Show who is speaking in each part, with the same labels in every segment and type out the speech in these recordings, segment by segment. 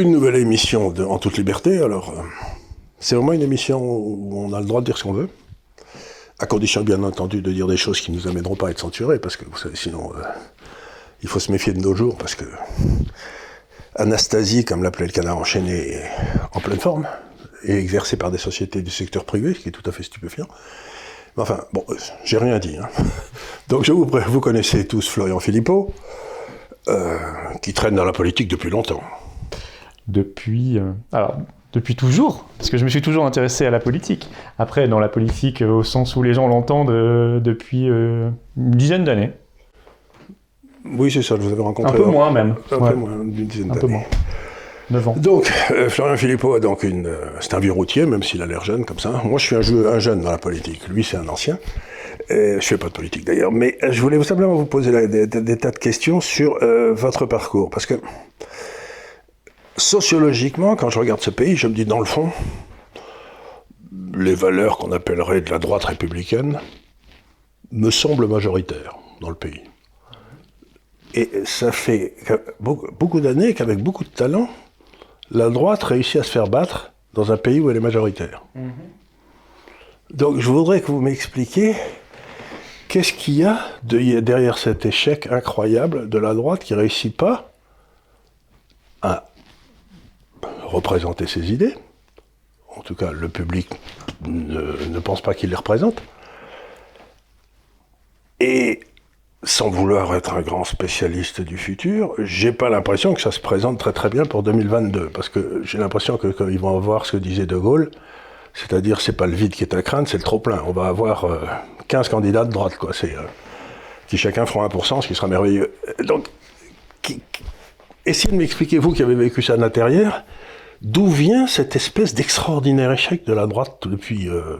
Speaker 1: une nouvelle émission de En toute liberté. Alors, euh, c'est vraiment une émission où on a le droit de dire ce qu'on veut, à condition bien entendu de dire des choses qui ne nous amèneront pas à être censurés, parce que vous savez, sinon, euh, il faut se méfier de nos jours, parce que Anastasie, comme l'appelait le canard enchaîné, est en pleine forme, et exercée par des sociétés du secteur privé, ce qui est tout à fait stupéfiant. Mais enfin, bon, euh, j'ai rien dit. hein. Donc, je vous, vous connaissez tous Florian Philippot, qui traîne dans la politique depuis longtemps.
Speaker 2: Depuis. euh, alors, depuis toujours, parce que je me suis toujours intéressé à la politique. Après, dans la politique, euh, au sens où les gens l'entendent, euh, depuis euh, une dizaine d'années.
Speaker 1: Oui, c'est ça, je vous avais
Speaker 2: Un
Speaker 1: rencontré.
Speaker 2: peu
Speaker 1: dans-
Speaker 2: moins même.
Speaker 1: Un
Speaker 2: Ouais,
Speaker 1: peu moins, d'une dizaine
Speaker 2: un peu
Speaker 1: d'années.
Speaker 2: moins. 9 ans.
Speaker 1: Donc, euh, Florian Philippot a donc une. euh, c'est un vieux routier, même s'il a l'air jeune comme ça. Moi, je suis un, jeu- un jeune dans la politique. Lui, c'est un ancien. Euh, je fais pas de politique d'ailleurs, mais je voulais simplement vous poser la- des, tas de questions sur votre parcours, parce que sociologiquement, quand je regarde ce pays, je me dis dans le fond, les valeurs qu'on appellerait de la droite républicaine me semblent majoritaires dans le pays. Et ça fait beaucoup, d'années qu'avec beaucoup de talent, la droite réussit à se faire battre dans un pays où elle est majoritaire. Donc je voudrais que vous m'expliquiez qu'est-ce qu'il y a de- derrière cet échec incroyable de la droite qui réussit pas à représenter ses idées. En tout cas, le public ne, pense pas qu'il les représente. Et sans vouloir être un grand spécialiste du futur, j'ai pas l'impression que ça se présente très très bien pour 2022, parce que j'ai l'impression que quand ils vont avoir ce que disait De Gaulle, c'est-à-dire c'est pas le vide qui est à craindre, c'est le trop plein. On va avoir euh, 15 candidats de droite, quoi. C'est euh, qui chacun feront 1%, ce qui sera merveilleux. Donc, essayez de m'expliquer vous qui avez vécu ça de l'intérieur, d'où vient cette espèce d'extraordinaire échec de la droite depuis euh,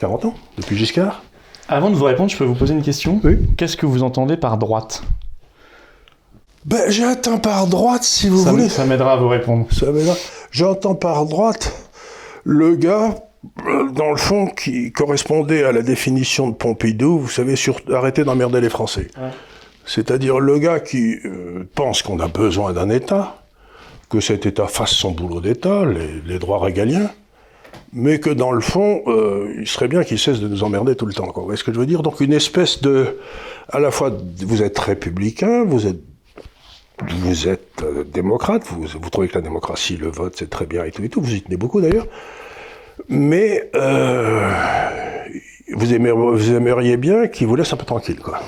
Speaker 1: 40 ans, depuis Giscard?
Speaker 2: Avant de vous répondre, je peux vous poser une question?
Speaker 1: Oui.
Speaker 2: Qu'est-ce que vous entendez par droite?
Speaker 1: Ben, j'attends par droite, si vous
Speaker 2: Ça,
Speaker 1: voulez.
Speaker 2: ça m'aidera à vous répondre.
Speaker 1: Ça dire- J'entends par droite le gars, euh, dans le fond, qui correspondait à la définition de Pompidou, vous savez, sur arrêter d'emmerder les Français.
Speaker 2: Ouais.
Speaker 1: C'est-à-dire le gars qui euh, pense qu'on a besoin d'un État, que cet État fasse son boulot d'État, les, droits régaliens, mais que dans le fond, euh, il serait bien qu'il cesse de nous emmerder tout le temps. Quoi. Vous voyez ce que je veux dire? Donc une espèce de... À la fois, vous êtes républicain, vous êtes vous êtes euh, démocrate, vous, vous trouvez que la démocratie, le vote, c'est très bien et tout et tout, vous y tenez beaucoup d'ailleurs, mais euh, vous, aimeriez, vous aimeriez bien qu'il vous laisse un peu tranquille, quoi.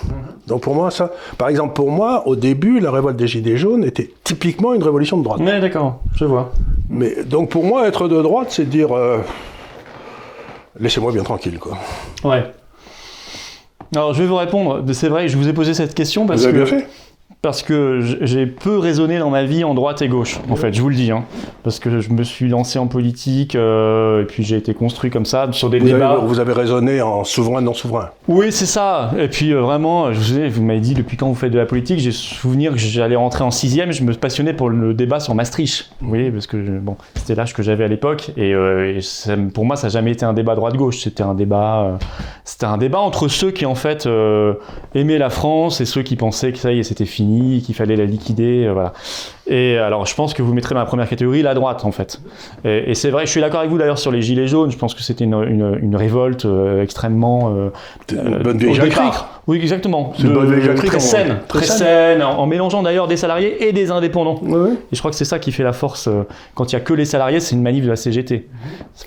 Speaker 1: Donc pour moi, ça, par exemple, pour moi, au début, la révolte des Gilets jaunes était typiquement une révolution de droite.
Speaker 2: Ouais, d'accord, je vois.
Speaker 1: Mais donc pour moi, être de droite, c'est dire euh, laissez-moi bien tranquille, quoi.
Speaker 2: Ouais. Alors, je vais vous répondre. C'est vrai, je vous ai posé cette question parce
Speaker 1: Vous avez
Speaker 2: que
Speaker 1: bien fait
Speaker 2: parce que j'ai peu raisonné dans ma vie en droite et gauche, en fait, je vous le dis. Hein. Parce que je me suis lancé en politique, euh, et puis j'ai été construit comme ça, sur des
Speaker 1: vous
Speaker 2: débats.
Speaker 1: avez, vous avez raisonné en souverain, non souverain.
Speaker 2: Oui, c'est ça. Et puis euh, vraiment, je vous, ai- vous m'avez dit depuis quand vous faites de la politique, j'ai souvenir que j'allais rentrer en sixième, je me passionnais pour le débat sur Maastricht. Vous voyez, parce que bon, c'était l'âge que j'avais à l'époque, et, euh, et ça- pour moi, ça n'a jamais été un débat droite-gauche. C'était un débat, c'était un débat entre ceux qui en fait aimaient la France et ceux qui pensaient que ça y est, c'était fini, qu'il fallait la liquider, euh, voilà. Et alors, je pense que vous mettrez dans la première catégorie la droite, en fait. Et, et c'est vrai, je suis d'accord avec vous d'ailleurs sur les gilets jaunes. Je pense que c'était une, une- une révolte euh, extrêmement euh,
Speaker 1: Une
Speaker 2: euh,
Speaker 1: bonne vieille.
Speaker 2: Oui, exactement.
Speaker 1: C'est une
Speaker 2: De-
Speaker 1: bonne vieille
Speaker 2: Très saine, très
Speaker 1: Très saine.
Speaker 2: en, en mélangeant d'ailleurs des salariés et des indépendants. Et je crois que c'est ça qui fait la force. euh, Quand il y a que les salariés, c'est une manif de la CGT.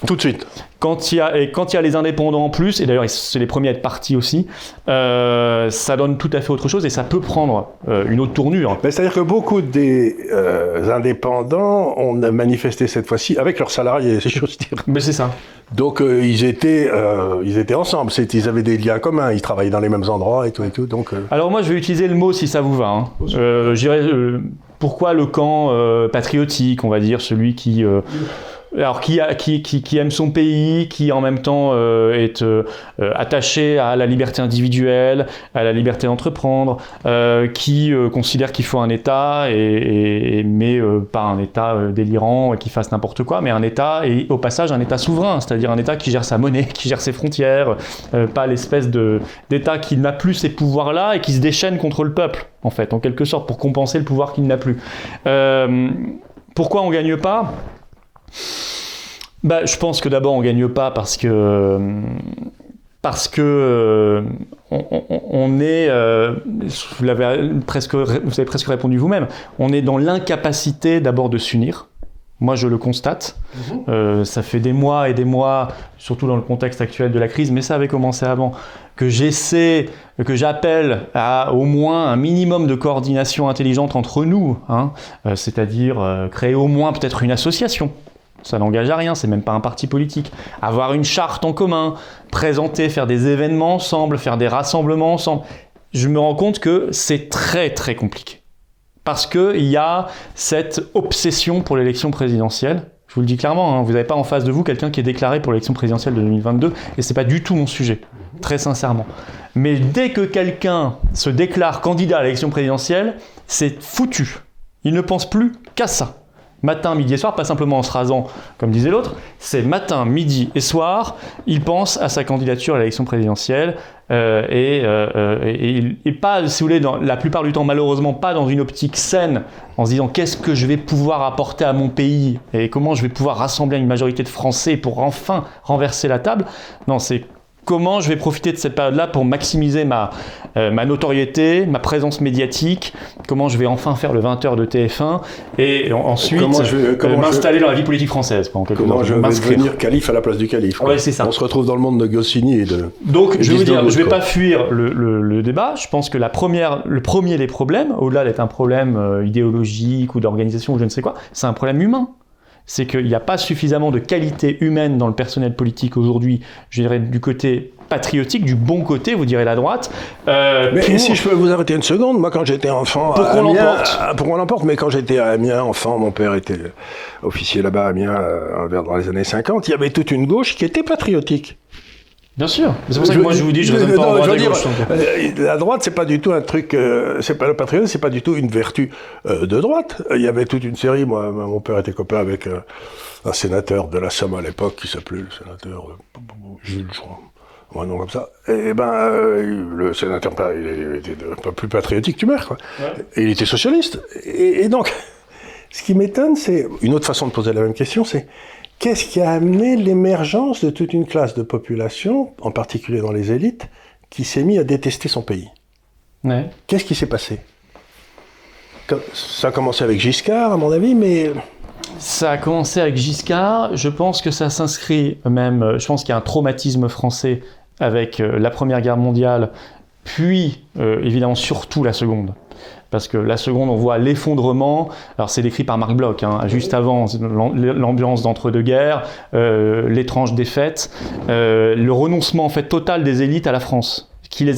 Speaker 1: Tout de suite.
Speaker 2: Quand il y a, et quand il y a les indépendants en plus, et d'ailleurs c'est les premiers à être partis aussi, euh, ça donne tout à fait autre chose et ça peut prendre une autre tournure.
Speaker 1: C'est-à-dire que beaucoup des euh, indépendants ont manifesté cette fois-ci avec leurs salariés, c'est chose dire.
Speaker 2: Mais c'est ça.
Speaker 1: Donc euh, ils étaient, euh, ils étaient ensemble, ils avaient des liens communs, ils travaillaient dans les mêmes endroits et tout et tout. Donc
Speaker 2: Alors moi je vais utiliser le mot si ça vous va. hein. Je dirais, pourquoi le camp patriotique, on va dire, celui qui... alors qui, aime son pays, qui en même temps euh, est euh, euh, attaché à la liberté individuelle, à la liberté d'entreprendre, qui considère qu'il faut un État, et, mais pas un État délirant et qui fasse n'importe quoi, mais un État, et au passage un État souverain, c'est-à-dire un État qui gère sa monnaie, qui gère ses frontières, pas l'espèce d'État qui n'a plus ces pouvoirs-là et qui se déchaîne contre le peuple, en fait, en quelque sorte, pour compenser le pouvoir qu'il n'a plus. Pourquoi on gagne pas? Bah, je pense que d'abord on gagne pas parce que parce que euh, on, est, euh, vous, avez presque, vous avez presque répondu vous-même, on est dans l'incapacité d'abord de s'unir. Moi, je le constate. Mhm. Euh, ça fait des mois et des mois, surtout dans le contexte actuel de la crise, mais ça avait commencé avant, que j'essaie, que j'appelle à au moins un minimum de coordination intelligente entre nous, hein, c'est-à-dire créer au moins peut-être une association ça n'engage à rien, c'est même pas un parti politique. Avoir une charte en commun, présenter, faire des événements ensemble, faire des rassemblements ensemble. Je me rends compte que c'est très très compliqué. Parce qu'il y a cette obsession pour l'élection présidentielle. Je vous le dis clairement, hein, vous n'avez pas en face de vous quelqu'un qui est déclaré pour l'élection présidentielle de 2022, et c'est pas du tout mon sujet, très sincèrement. Mais dès que quelqu'un se déclare candidat à l'élection présidentielle, c'est foutu. Il ne pense plus qu'à ça matin, midi et soir, pas simplement en se rasant, comme disait l'autre, c'est matin, midi et soir, il pense à sa candidature à l'élection présidentielle, euh, euh, euh, et, pas, si vous voulez, la plupart du temps, malheureusement, pas dans une optique saine, en se disant qu'est-ce que je vais pouvoir apporter à mon pays et comment je vais pouvoir rassembler une majorité de Français pour enfin renverser la table. Non, c'est comment je vais profiter de cette période-là pour maximiser ma, euh, ma notoriété, ma présence médiatique, comment je vais enfin faire le 20h de TF1 et ensuite euh, m'installer dans la vie politique française.
Speaker 1: comment je vais devenir calife à la place du calife.
Speaker 2: Ouais, c'est ça.
Speaker 1: On se retrouve dans le monde de Goscinny et de...
Speaker 2: Donc, je veux dire, je ne vais pas fuir le, le, débat. Je pense que la première, le premier des problèmes, au-delà d'être un problème euh, idéologique ou d'organisation ou je ne sais quoi, c'est un problème humain c'est qu'il n'y a pas suffisamment de qualité humaine dans le personnel politique aujourd'hui, je dirais du côté patriotique, du bon côté, vous direz la droite.
Speaker 1: Euh, mais si je peux vous arrêter une seconde, moi quand j'étais enfant
Speaker 2: pour qu'on l'emporte,
Speaker 1: pour qu'on l'emporte, mais quand j'étais à Amiens, enfant, mon père était officier là-bas à Amiens euh, dans les années 50, il y avait toute une gauche qui était patriotique.
Speaker 2: Bien sûr. C'est pour ça que moi je vous dis, je ne pas en droite dire,
Speaker 1: euh, La droite, c'est pas du tout un truc. Euh, c'est pas le patriotisme, c'est pas du tout une vertu euh, de droite. Il y avait toute une série. Moi, mon père était copain avec un sénateur de la Somme à l'époque qui s'appelait le sénateur Jules, je crois. Un nom comme ça. Et ben, le sénateur, il était pas plus patriotique que tu mères, quoi. Et il était socialiste. et donc, ce qui m'étonne, c'est une autre façon de poser la même question, c'est Qu'est-ce qui a amené l'émergence de toute une classe de population, en particulier dans les élites, qui s'est mis à détester son pays? Qu'est-ce qui s'est passé? Ça a commencé avec Giscard, à mon avis, mais...
Speaker 2: Ça a commencé avec Giscard. Je pense que ça s'inscrit même... Je pense qu'il y a un traumatisme français avec euh, la Première Guerre mondiale, puis euh, évidemment surtout la Seconde parce que la seconde, on voit l'effondrement. Alors c'est décrit par Marc Bloch, hein, juste avant l'ambiance d'entre-deux-guerres, euh, l'étrange défaite, euh, le renoncement en fait total des élites à la France. Qui les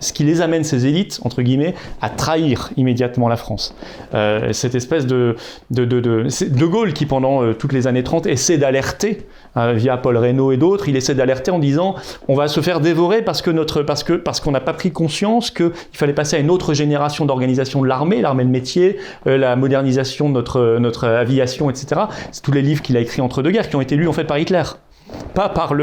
Speaker 2: ce qui les amène, ces élites, entre guillemets, à trahir immédiatement la France. Euh, cette espèce de de, de, de, de Gaulle qui, pendant toutes les années 30, essaie d'alerter euh, via Paul Reynaud et d'autres, il essaie d'alerter en disant on va se faire dévorer parce que notre parce que parce qu'on n'a pas pris conscience qu'il fallait passer à une autre génération d'organisation de l'armée, l'armée de métier, euh, la modernisation de notre notre aviation, etc. C'est tous les livres qu'il a écrits entre deux guerres qui ont été lus en fait par Hitler pas par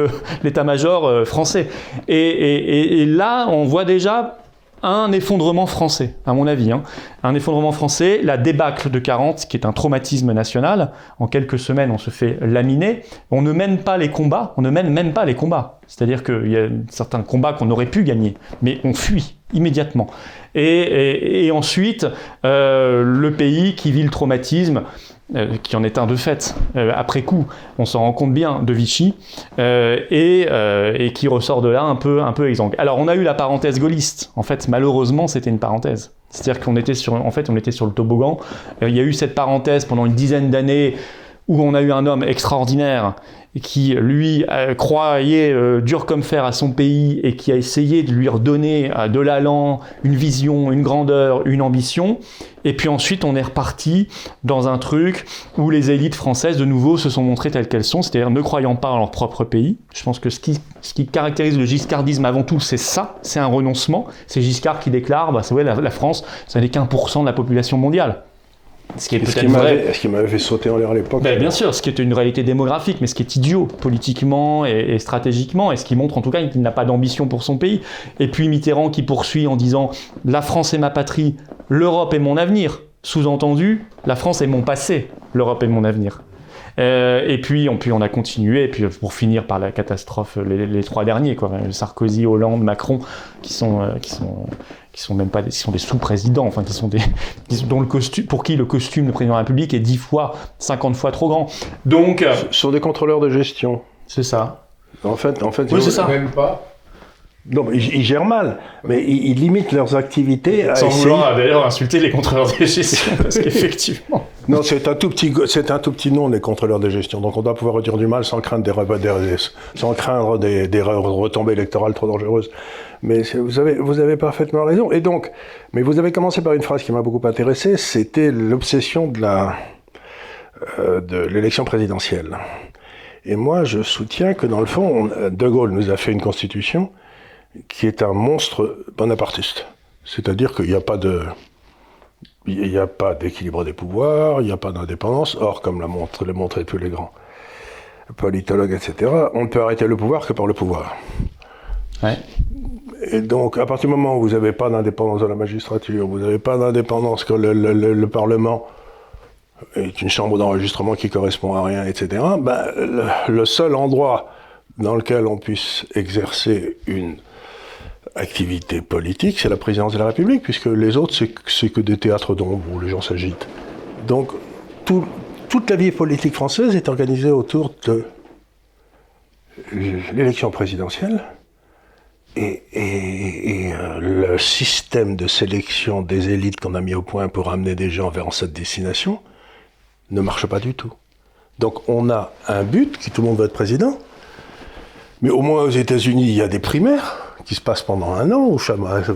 Speaker 2: l'état-major euh, français. Et, là, on voit déjà un effondrement français, à mon avis. Hein. Un effondrement français, la débâcle de 40, qui est un traumatisme national. En quelques semaines, on se fait laminer. On ne mène pas les combats, on ne mène même pas les combats. C'est-à-dire qu'il y a certains combats qu'on aurait pu gagner, mais on fuit immédiatement. Et, ensuite, euh, le pays qui vit le traumatisme, euh, qui en est un de fait, euh, après coup, on s'en rend compte bien, de Vichy, euh, et, qui ressort de là un peu, un peu. Alors on a eu la parenthèse gaulliste, en fait malheureusement c'était une parenthèse. C'est-à-dire qu'on était sur, en fait, était sur le toboggan. il y a eu cette parenthèse pendant une dizaine d'années où on a eu un homme extraordinaire qui, lui, croyait euh, dur comme fer à son pays et qui a essayé de lui redonner euh, de l'allant, une vision, une grandeur, une ambition. Et puis ensuite, on est reparti dans un truc où les élites françaises, de nouveau, se sont montrées telles qu'elles sont, c'est-à-dire ne croyant pas en leur propre pays. Je pense que ce qui, ce qui caractérise le giscardisme avant tout, c'est ça, c'est un renoncement. C'est Giscard qui déclare, bah, ouais, la, la France, ça n'est qu'un pour cent de la population mondiale.
Speaker 1: Ce qui est peut-être vrai. Ce qui m'avait fait sauter en l'air à l'époque.
Speaker 2: Ben, bien sûr, ce qui est une réalité démographique, mais ce qui est idiot politiquement et, stratégiquement, et ce qui montre en tout cas qu'il n'a pas d'ambition pour son pays. Et puis Mitterrand qui poursuit en disant La France est ma patrie, l'Europe est mon avenir. Sous-entendu, la France est mon passé, l'Europe est mon avenir. Euh, et puis on, puis on a continué, et puis pour finir par la catastrophe, les, trois derniers, quoi, Sarkozy, Hollande, Macron, qui sont, euh, qui sont, qui sont même pas des, qui sont des sous-présidents, enfin qui sont des, dont le costume, pour qui le costume de président de la République est 10 fois, 50 fois trop grand. Donc,
Speaker 1: euh, ce sont des contrôleurs de gestion.
Speaker 2: C'est ça.
Speaker 1: En fait, en fait,
Speaker 2: oui, c'est ça.
Speaker 3: Même pas.
Speaker 1: Non, mais ils, gèrent mal, mais ils, limitent leurs activités.
Speaker 2: À Sans vouloir d'ailleurs insulter les contrôleurs de gestion, parce qu'effectivement.
Speaker 1: Non, c'est un tout petit, c'est un tout petit nom des contrôleurs de gestion. Donc on doit pouvoir redire du mal sans craindre des, des sans craindre des, des retombées électorales trop dangereuses. Mais vous avez, vous avez parfaitement raison. Et donc, mais vous avez commencé par une phrase qui m'a beaucoup intéressé. C'était l'obsession de la, euh, de l'élection présidentielle. Et moi, je soutiens que dans le fond, De Gaulle nous a fait une constitution qui est un monstre bonapartiste. C'est-à-dire qu'il n'y a pas de, il n'y a pas d'équilibre des pouvoirs, il n'y a pas d'indépendance. Or, comme l'a montré, montré tous les grands politologues, etc., on ne peut arrêter le pouvoir que par le pouvoir.
Speaker 2: Ouais.
Speaker 1: Et donc, à partir du moment où vous n'avez pas d'indépendance de la magistrature, vous n'avez pas d'indépendance que le, le, Parlement est une chambre d'enregistrement qui correspond à rien, etc., ben, le seul endroit dans lequel on puisse exercer une activité politique, c'est la présidence de la République, puisque les autres, c'est que des théâtres d'ombre où les gens s'agitent. Donc, toute la vie politique française est organisée autour de l'élection présidentielle et, euh, le système de sélection des élites qu'on a mis au point pour amener des gens vers cette destination ne marche pas du tout. Donc on a un but, qui tout le monde veut être président, mais au moins aux États-Unis, il y a des primaires qui se passe pendant un an, où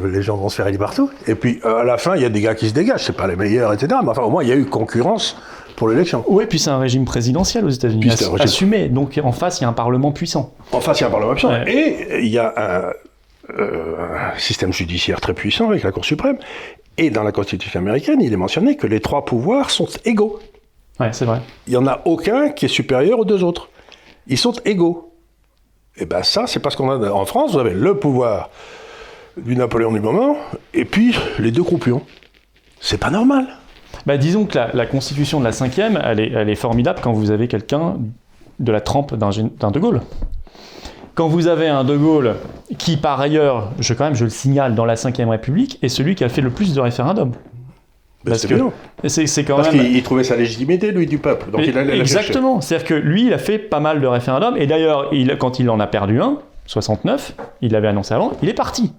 Speaker 1: les gens vont se faire élire partout. Et puis euh, à la fin, il y a des gars qui se dégagent, c'est pas les meilleurs, etc. Mais enfin, au moins, il y a eu concurrence pour l'élection.
Speaker 2: Oui, puis c'est un régime présidentiel aux États-Unis, assumé. Donc en face, il y a un Parlement puissant.
Speaker 1: En face, il y a un Parlement puissant. Et il y a euh, un, système judiciaire très puissant avec la Cour suprême. Et dans la Constitution américaine, il est mentionné que les trois pouvoirs sont égaux.
Speaker 2: Ouais, c'est vrai.
Speaker 1: Il n'y en a aucun qui est supérieur aux deux autres. Ils sont égaux. Et eh bien ça, c'est parce qu'on a en France, vous avez le pouvoir du Napoléon du moment, et puis les deux croupions. C'est pas normal.
Speaker 2: Bah, disons que la, constitution de la cinquième, elle est, elle est formidable quand vous avez quelqu'un de la trempe d'un De Gaulle. Quand vous avez un De Gaulle qui, par ailleurs, je, quand même, je le signale, dans la Ve République, est celui qui a fait le plus de référendums.
Speaker 1: Parce que c'est quand Parce qu'il trouvait sa légitimité, lui, du peuple. Donc il
Speaker 2: Exactement. C'est-à-dire que lui, il a fait pas mal de référendums. Et d'ailleurs, quand il en a perdu un, 69, il l'avait annoncé avant, il est parti.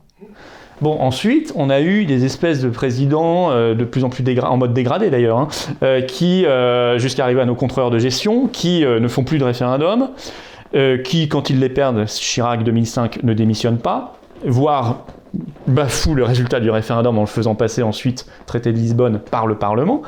Speaker 2: Bon, ensuite, on a eu des espèces de présidents euh, de plus en plus en mode dégradé d'ailleurs, hein, euh, qui, euh, jusqu'à arriver à nos contrôleurs de gestion, qui ne font plus de référendums, qui, quand ils les perdent, Chirac 2005 ne démissionne pas, voire bafoue le résultat du référendum en le faisant passer ensuite, traité de Lisbonne, par le Parlement.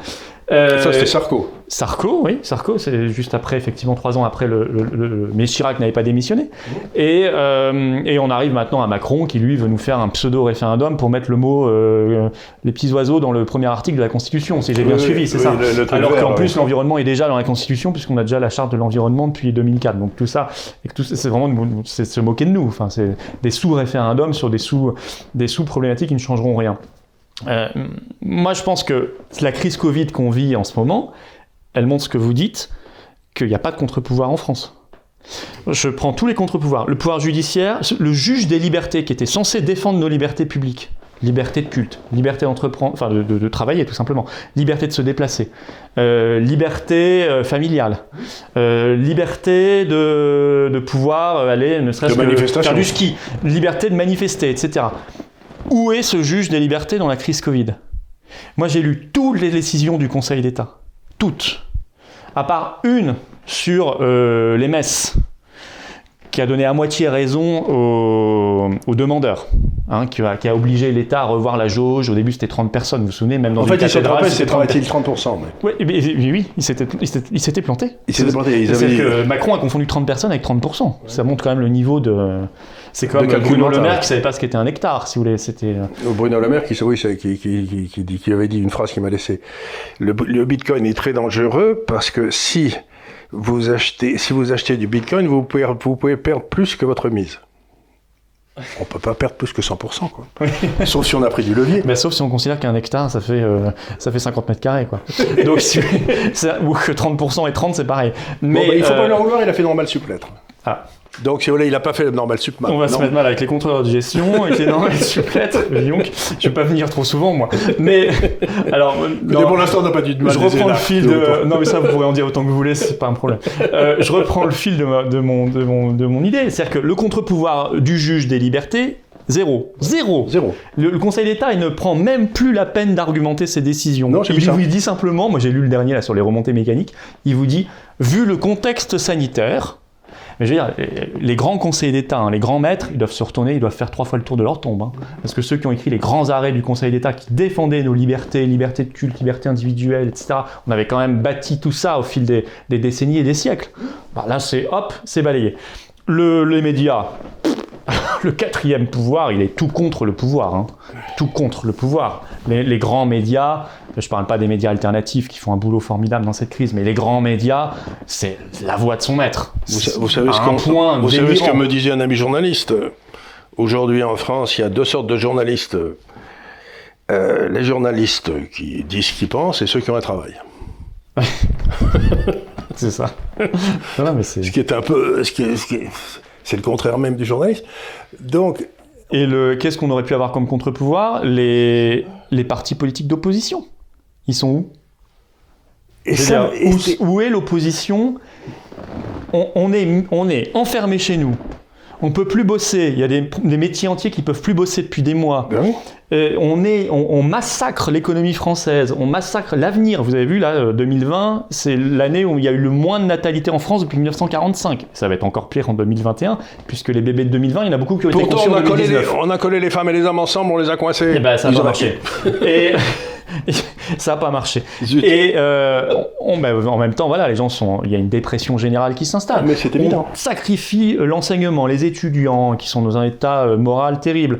Speaker 1: Euh, ça, c'était Sarko.
Speaker 2: Sarko, oui, Sarko, c'est juste après, effectivement, trois ans après le. le, mais Chirac n'avait pas démissionné. Et, euh, et, on arrive maintenant à Macron qui, lui, veut nous faire un pseudo-référendum pour mettre le mot euh, les petits oiseaux dans le premier article de la Constitution, si j'ai bien suivi, c'est ça. Alors qu'en plus, l'environnement est déjà dans la Constitution, puisqu'on a déjà la charte de l'environnement depuis 2004. Donc tout ça, c'est vraiment c'est se moquer de nous. Enfin, c'est des sous-référendums sur des sous, des sous-problématiques qui ne changeront rien. Euh, moi, je pense que la crise Covid qu'on vit en ce moment, elle montre ce que vous dites, qu'il n'y a pas de contre-pouvoir en France. Je prends tous les contre-pouvoirs. Le pouvoir judiciaire, le juge des libertés qui était censé défendre nos libertés publiques, liberté de culte, liberté d'entreprendre, enfin de, travailler tout simplement, liberté de se déplacer, euh, liberté euh, familiale, liberté de, de, pouvoir aller ne serait-ce que faire du ski, liberté de manifester, etc. Où est ce juge des libertés dans la crise Covid? Moi, j'ai lu toutes les décisions du Conseil d'État. Toutes. À part une sur euh, les messes, qui a donné à moitié raison aux, demandeurs, hein, qui, a, obligé l'État à revoir la jauge. Au début, c'était 30 personnes, vous vous souvenez, même dans
Speaker 1: En fait,
Speaker 2: il s'est
Speaker 1: trompé, c'est 30%.
Speaker 2: Oui, oui, il s'était planté.
Speaker 1: Il s'était planté. Ils
Speaker 2: que Macron a confondu 30 personnes avec 30%. Ça montre quand même le niveau de... C'est comme Bruno Le Maire qui savait pas ce qu'était un hectare, si vous voulez. C'était euh,
Speaker 1: Bruno Le Maire qui, oui, qui, qui, qui, qui, avait dit une phrase qui m'a laissé. Le, Bitcoin est très dangereux parce que si vous achetez, si vous achetez du Bitcoin, vous pouvez, vous pouvez perdre plus que votre mise. On peut pas perdre plus que 100%, quoi. sauf si on a pris du levier.
Speaker 2: Mais sauf si on considère qu'un hectare, ça fait, euh, ça fait 50 mètres carrés, quoi. Donc, si, ou que 30% et 30, c'est pareil. Mais,
Speaker 1: bon, bah, il faut
Speaker 2: euh,
Speaker 1: pas en vouloir, il a fait normal suplettre.
Speaker 2: Ah.
Speaker 1: Donc, si vous voulez, il n'a pas fait le normal sup.
Speaker 2: On va se mettre mal avec les contrôleurs de gestion, avec les normales suppléttes. Donc, je vais pas venir trop souvent, moi. Mais, alors.
Speaker 1: Mais pour l'instant, on n'a pas dit de mal
Speaker 2: Je reprends le fil de. Non, mais ça, vous pourrez en dire autant que vous voulez, c'est pas un problème. Euh, je reprends le fil de, ma- de, mon, de, mon, de mon idée. C'est-à-dire que le contre-pouvoir du juge des libertés, zéro. Zéro.
Speaker 1: Zéro.
Speaker 2: Le, le Conseil d'État, il ne prend même plus la peine d'argumenter ses décisions.
Speaker 1: Non,
Speaker 2: il vous dit simplement, moi j'ai lu le dernier là sur les remontées mécaniques, il vous dit, vu le contexte sanitaire, mais je veux dire, les- grands conseillers d'État, hein, les grands maîtres, ils doivent se retourner, ils doivent faire trois fois le tour de leur tombe. hein. Parce que ceux qui ont écrit les grands arrêts du Conseil d'État qui défendaient nos libertés, liberté de culte, liberté individuelle, etc., on avait quand même bâti tout ça au fil des, décennies et des siècles. Bah, là, c'est hop, c'est balayé. Le- les médias, le quatrième pouvoir, il est tout contre le pouvoir. hein. Tout contre le pouvoir. Les grands médias, je parle pas des médias alternatifs qui font un boulot formidable dans cette crise, mais les grands médias, c'est la voix de son maître.
Speaker 1: Vous, sa- vous savez, ce,
Speaker 2: point
Speaker 1: vous savez ce que me disait un ami journaliste Aujourd'hui en France, il y a deux sortes de journalistes. Euh, les journalistes qui disent ce qu'ils pensent et ceux qui ont un travail.
Speaker 2: C'est ça. Mais
Speaker 1: Ce qui est un peu. ce qui est- ce qui est- c'est le contraire même du journaliste. Donc,
Speaker 2: Et le, qu'est-ce qu'on aurait pu avoir comme contre-pouvoir? Les, les partis politiques d'opposition. Ils sont où?
Speaker 1: Et ça,
Speaker 2: dire,
Speaker 1: et
Speaker 2: où, où est l'opposition? On, on est, on est enfermé chez nous. On peut plus bosser. Il y a des, des métiers entiers qui peuvent plus bosser depuis des mois.
Speaker 1: Ben oui.
Speaker 2: Euh, on, est, on, on massacre l'économie française, on massacre l'avenir. Vous avez vu, là, euh, 2020, c'est l'année où il y a eu le moins de natalité en France depuis 1945. Ça va être encore pire en 2021, puisque les bébés de 2020, il y en a beaucoup qui ont été
Speaker 1: Pourtant,
Speaker 2: conçus
Speaker 1: on
Speaker 2: en
Speaker 1: a, collé les,
Speaker 2: 2019.
Speaker 1: on a collé les femmes et les hommes ensemble, on les a coincés.
Speaker 2: Eh ben, ça
Speaker 1: Ils
Speaker 2: pas marché. Et ça n'a pas marché.
Speaker 1: Zut.
Speaker 2: Et euh, on- en même temps, voilà, les gens sont. Il y a une dépression générale qui s'installe.
Speaker 1: Mais c'est évident.
Speaker 2: On sacrifie l'enseignement, les étudiants qui sont dans un état euh, moral terrible.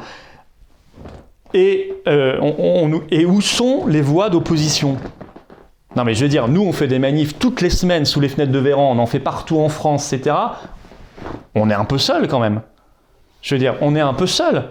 Speaker 2: Et, euh, on- et où sont les voix d'opposition? Non, mais je veux dire, nous, on fait des manifs toutes les semaines sous les fenêtres de Véran, on en fait partout en France, etc. On est un peu seul quand même. Je veux dire, on est un peu seul.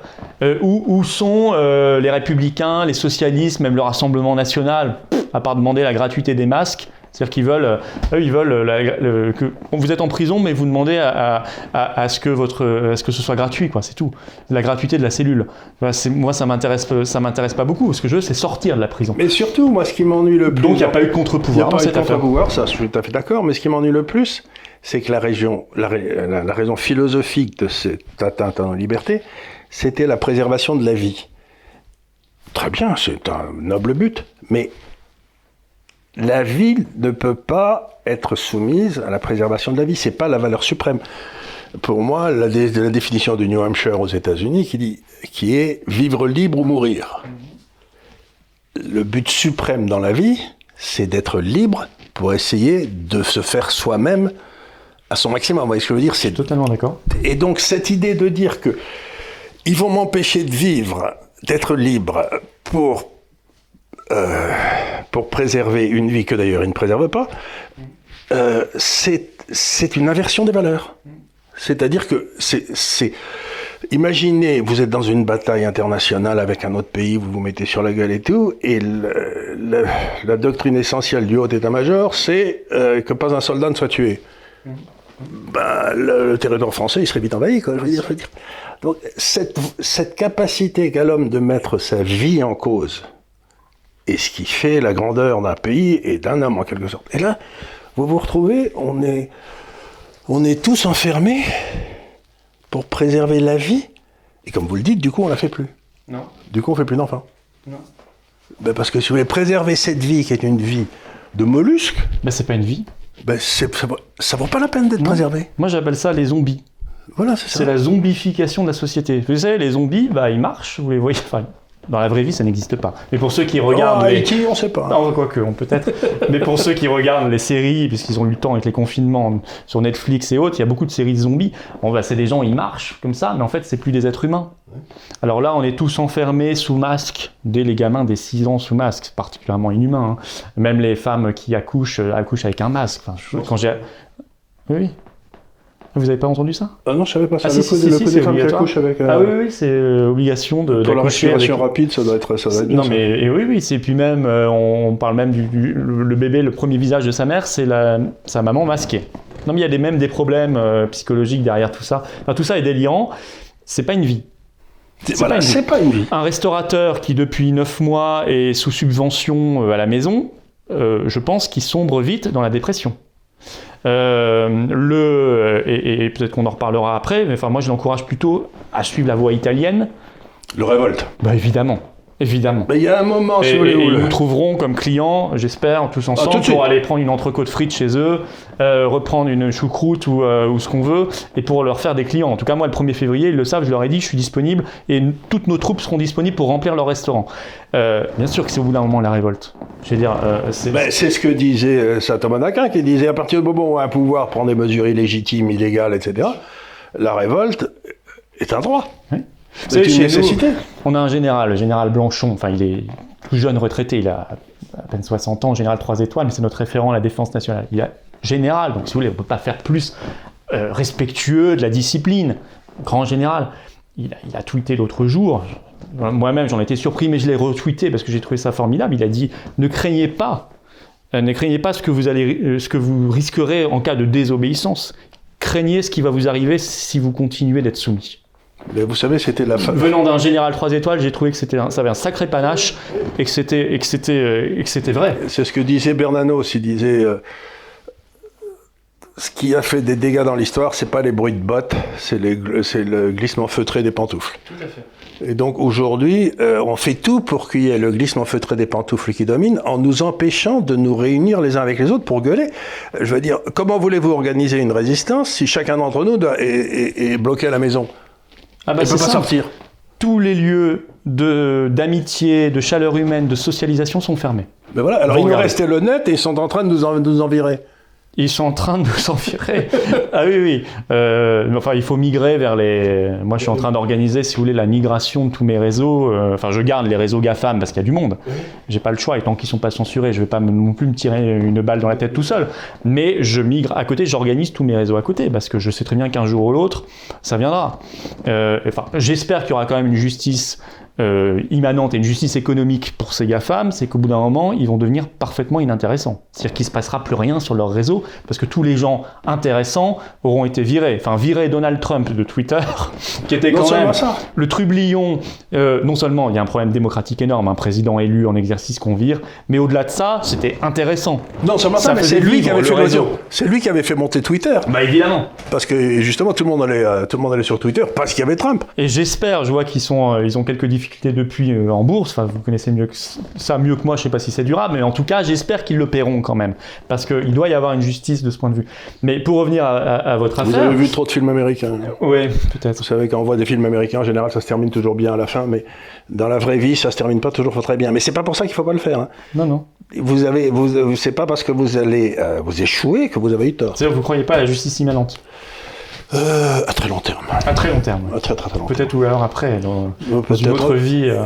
Speaker 2: Euh, où, sont euh, les républicains, les socialistes, même le Rassemblement national, à part demander la gratuité des masques C'est-à-dire qu'ils veulent, euh, eux, ils veulent euh, la- le- que vous êtes en prison, mais vous demandez à, à- à ce que votre, à ce que ce soit gratuit, quoi. C'est tout. La gratuité de la cellule. C'est- moi, ça m'intéresse, ça m'intéresse pas beaucoup. Ce que je veux, c'est sortir de la prison.
Speaker 1: Mais surtout, moi, ce qui m'ennuie le plus.
Speaker 2: Donc, il n'y a pas eu de
Speaker 1: Il n'y a
Speaker 2: contre-pouvoir dans
Speaker 1: pas eu de
Speaker 2: cette affaire.
Speaker 1: contre-pouvoir, ça, je suis tout à fait d'accord, mais ce qui m'ennuie le plus, c'est que la, région, la, ra- la- la raison philosophique de cette atteinte à nos libertés, c'était la préservation de la vie. Très bien, c'est un noble but, mais la vie ne peut pas être soumise à la préservation de la vie, c'est pas la valeur suprême. Pour moi, la, dé- la définition du New Hampshire aux États-Unis qui, dit, qui est vivre libre ou mourir le but suprême dans la vie, c'est d'être libre pour essayer de se faire soi-même à son maximum. Vous voyez ce que je veux dire? C'est
Speaker 2: Totalement d'accord.
Speaker 1: et donc cette idée de dire que ils vont m'empêcher de vivre, d'être libre pour euh, pour préserver une vie que d'ailleurs ils ne préservent pas, euh, c'est une inversion des valeurs. C'est-à-dire que c'est Imaginez, vous êtes dans une bataille internationale avec un autre pays, vous vous mettez sur la gueule et tout, et la doctrine essentielle du haut état-major, c'est euh, que pas un soldat ne soit tué. Ben, le, territoire français, il serait vite envahi, quoi. Donc, cette capacité qu'a l'homme de mettre sa vie en cause, est ce qui fait la grandeur d'un pays et d'un homme, en quelque sorte. Et là, vous vous retrouvez, on est, on est tous enfermés pour préserver la vie. Et comme vous le dites, du coup, on la fait plus.
Speaker 2: Non.
Speaker 1: Du coup, on fait plus d'enfants.
Speaker 2: Non.
Speaker 1: Ben, parce que si vous voulez préserver cette vie qui est une vie de mollusques,
Speaker 2: Ben, c'est pas une vie.
Speaker 1: ben, c'est- ça, vaut- ça vaut pas la peine d'être préservé.
Speaker 2: Moi, j'appelle ça les zombies.
Speaker 1: Voilà, c'est ça.
Speaker 2: C'est la zombification de la société. Vous savez, les zombies, bah, ils marchent, vous les voyez. Enfin, dans la vraie vie, ça n'existe pas. Mais pour ceux qui regardent.
Speaker 1: Oh,
Speaker 2: les-
Speaker 1: Haïti, on sait pas.
Speaker 2: Non, quoique, on peut-être. Mais pour ceux qui regardent les séries, puisqu'ils ont eu le temps avec les confinements sur Netflix et autres, il y a beaucoup de séries de zombies. Bon, bah, c'est des gens, ils marchent comme ça, mais en fait, c'est plus des êtres humains. Alors là, on est tous enfermés sous masque, dès les gamins des 6 ans sous masque, c'est particulièrement inhumain. hein. Même les femmes qui accouchent, accouchent avec un masque. Enfin, je- quand j'ai. Oui. Vous avez pas entendu ça?
Speaker 1: Ah non, je savais pas ça.
Speaker 2: Ah,
Speaker 1: le
Speaker 2: si,
Speaker 1: coup,
Speaker 2: si,
Speaker 1: le
Speaker 2: si, obligatoire.
Speaker 1: avec. euh,
Speaker 2: Ah oui, oui, c'est euh, obligation de
Speaker 1: Pour la
Speaker 2: avec-
Speaker 1: respiration rapide, ça doit être ça. Doit être bien,
Speaker 2: Non
Speaker 1: ça.
Speaker 2: mais et oui oui c'est puis même euh, on, parle même du, du- le bébé le premier visage de sa mère c'est la sa maman masquée. Non mais il y a des, même des problèmes euh, psychologiques derrière tout ça. Enfin, tout ça est délirant. C'est pas une vie.
Speaker 1: C'est-
Speaker 2: pas
Speaker 1: Voilà,
Speaker 2: une vie.
Speaker 1: c'est pas une vie.
Speaker 2: Un restaurateur qui depuis 9 mois est sous subvention euh, à la maison, euh, je pense qu'il sombre vite dans la dépression. Euh, le, et, et peut-être qu'on en reparlera après, mais enfin moi je l'encourage plutôt à suivre la voie italienne.
Speaker 1: Le révolte.
Speaker 2: Bah évidemment, évidemment.
Speaker 1: Mais il y a un moment, si
Speaker 2: Et,
Speaker 1: vous voulez,
Speaker 2: et
Speaker 1: où
Speaker 2: ils nous trouveront comme clients, j'espère, tous ensemble,
Speaker 1: Ah, suite.
Speaker 2: pour aller prendre une entrecôte frite chez eux, euh, reprendre une choucroute ou, euh, ou ce qu'on veut, et pour leur faire des clients. En tout cas, moi, le 1er février, ils le savent, je leur ai dit, je suis disponible, et toutes nos troupes seront disponibles pour remplir leur restaurant. Euh, bien sûr que c'est au bout d'un moment la révolte. Je veux dire, c'est...
Speaker 1: Ben, c'est ce que disait saint Thomas d'Aquin, qui disait à partir du moment où un pouvoir prend des mesures illégitimes, illégales, etc., la révolte est un droit.
Speaker 2: Oui.
Speaker 1: C'est une
Speaker 2: nous. On a un général, le général Blanchon, enfin il est tout jeune retraité, il a à peine 60 ans, général 3 étoiles, mais c'est notre référent à la défense nationale. Il est général, donc si vous voulez, on ne peut pas faire plus euh, respectueux de la discipline. Grand général. Il a, il a tweeté l'autre jour, moi-même j'en étais surpris, mais je l'ai retweeté parce que j'ai trouvé ça formidable. Il a dit Ne craignez pas, euh, ne craignez pas ce que, vous allez, euh, ce que vous risquerez en cas de désobéissance. Craignez ce qui va vous arriver si vous continuez d'être soumis.
Speaker 1: Mais vous savez, c'était la.
Speaker 2: Venant d'un général 3 étoiles, j'ai trouvé que c'était un- ça avait un sacré panache et que c'était et que c'était euh, que c'était vrai.
Speaker 1: C'est ce que disait Bernanos. Il disait euh, ce qui a fait des dégâts dans l'histoire, c'est pas les bruits de bottes, c'est le glissement feutré des pantoufles. Et donc aujourd'hui, euh, on fait tout pour qu'il y ait le glissement feutré des pantoufles qui domine, en nous empêchant de nous réunir les uns avec les autres pour gueuler. Je veux dire, comment voulez-vous organiser une résistance si chacun d'entre nous doit- est, est- est bloqué à la maison?
Speaker 2: Ah bah
Speaker 1: ne
Speaker 2: c'est
Speaker 1: peut pas
Speaker 2: ça.
Speaker 1: sortir.
Speaker 2: Tous les lieux de d'amitié, de chaleur humaine, de socialisation sont fermés.
Speaker 1: Mais voilà, alors
Speaker 2: Va
Speaker 1: il nous
Speaker 2: regarder.
Speaker 1: restait le net et ils sont en train de nous en, de nous en virer.
Speaker 2: Ils sont en train de nous en virer. ah oui, oui. Euh, enfin, il faut migrer vers les. Moi, je suis en train d'organiser, si vous voulez, la migration de tous mes réseaux. Euh, Enfin, je garde les réseaux GAFAM parce qu'il y a du monde. J'ai pas le choix. Et tant qu'ils sont pas censurés, je vais pas non plus me tirer une balle dans la tête tout seul. Mais je migre à côté, j'organise tous mes réseaux à côté parce que je sais très bien qu'un jour ou l'autre, ça viendra. Euh, enfin, j'espère qu'il y aura quand même une justice. Euh, immanente et une justice économique pour ces GAFAM, c'est qu'au bout d'un moment, ils vont devenir parfaitement inintéressants. C'est-à-dire qu'il ne se passera plus rien sur leur réseau parce que tous les gens intéressants auront été virés. Enfin, virer Donald Trump de Twitter, qui était quand même
Speaker 1: ça.
Speaker 2: le trublion. euh, non seulement il y a un problème démocratique énorme, un président élu en exercice qu'on vire, mais au-delà de ça, c'était intéressant.
Speaker 1: Non seulement ça,
Speaker 2: Ça
Speaker 1: mais c'est lui qui avait
Speaker 2: le
Speaker 1: fait
Speaker 2: réseau.
Speaker 1: l'audio. C'est lui qui avait fait monter Twitter.
Speaker 2: Bah évidemment.
Speaker 1: Parce que justement, tout le monde allait, euh, tout le monde allait sur Twitter parce qu'il y avait Trump.
Speaker 2: Et j'espère, je vois qu'ils sont, ils ont quelques difficultés depuis euh, en bourse. Enfin, vous connaissez mieux que ça mieux que moi. Je sais pas si c'est durable, mais en tout cas, j'espère qu'ils le paieront quand même, parce qu'il doit y avoir une justice de ce point de vue. Mais pour revenir à, à- à votre
Speaker 1: Vous
Speaker 2: affaire,
Speaker 1: avez vu trop de films américains.
Speaker 2: oui, peut-être.
Speaker 1: Vous savez, quand on voit des films américains, en général, ça se termine toujours bien à la fin, mais dans la vraie vie, ça se termine pas toujours très bien. Mais c'est pas pour ça qu'il faut pas le faire. hein.
Speaker 2: Non, non.
Speaker 1: Vous avez, vous, c'est pas parce que vous allez euh, vous échouer que vous avez eu tort.
Speaker 2: C'est-à-dire, vous croyez pas à la justice immanente
Speaker 1: Euh, à très long terme.
Speaker 2: À très long terme.
Speaker 1: À très très très long terme.
Speaker 2: Peut-être ou alors après, dans,
Speaker 1: Euh,
Speaker 2: dans une
Speaker 1: peut-être-
Speaker 2: autre vie. euh.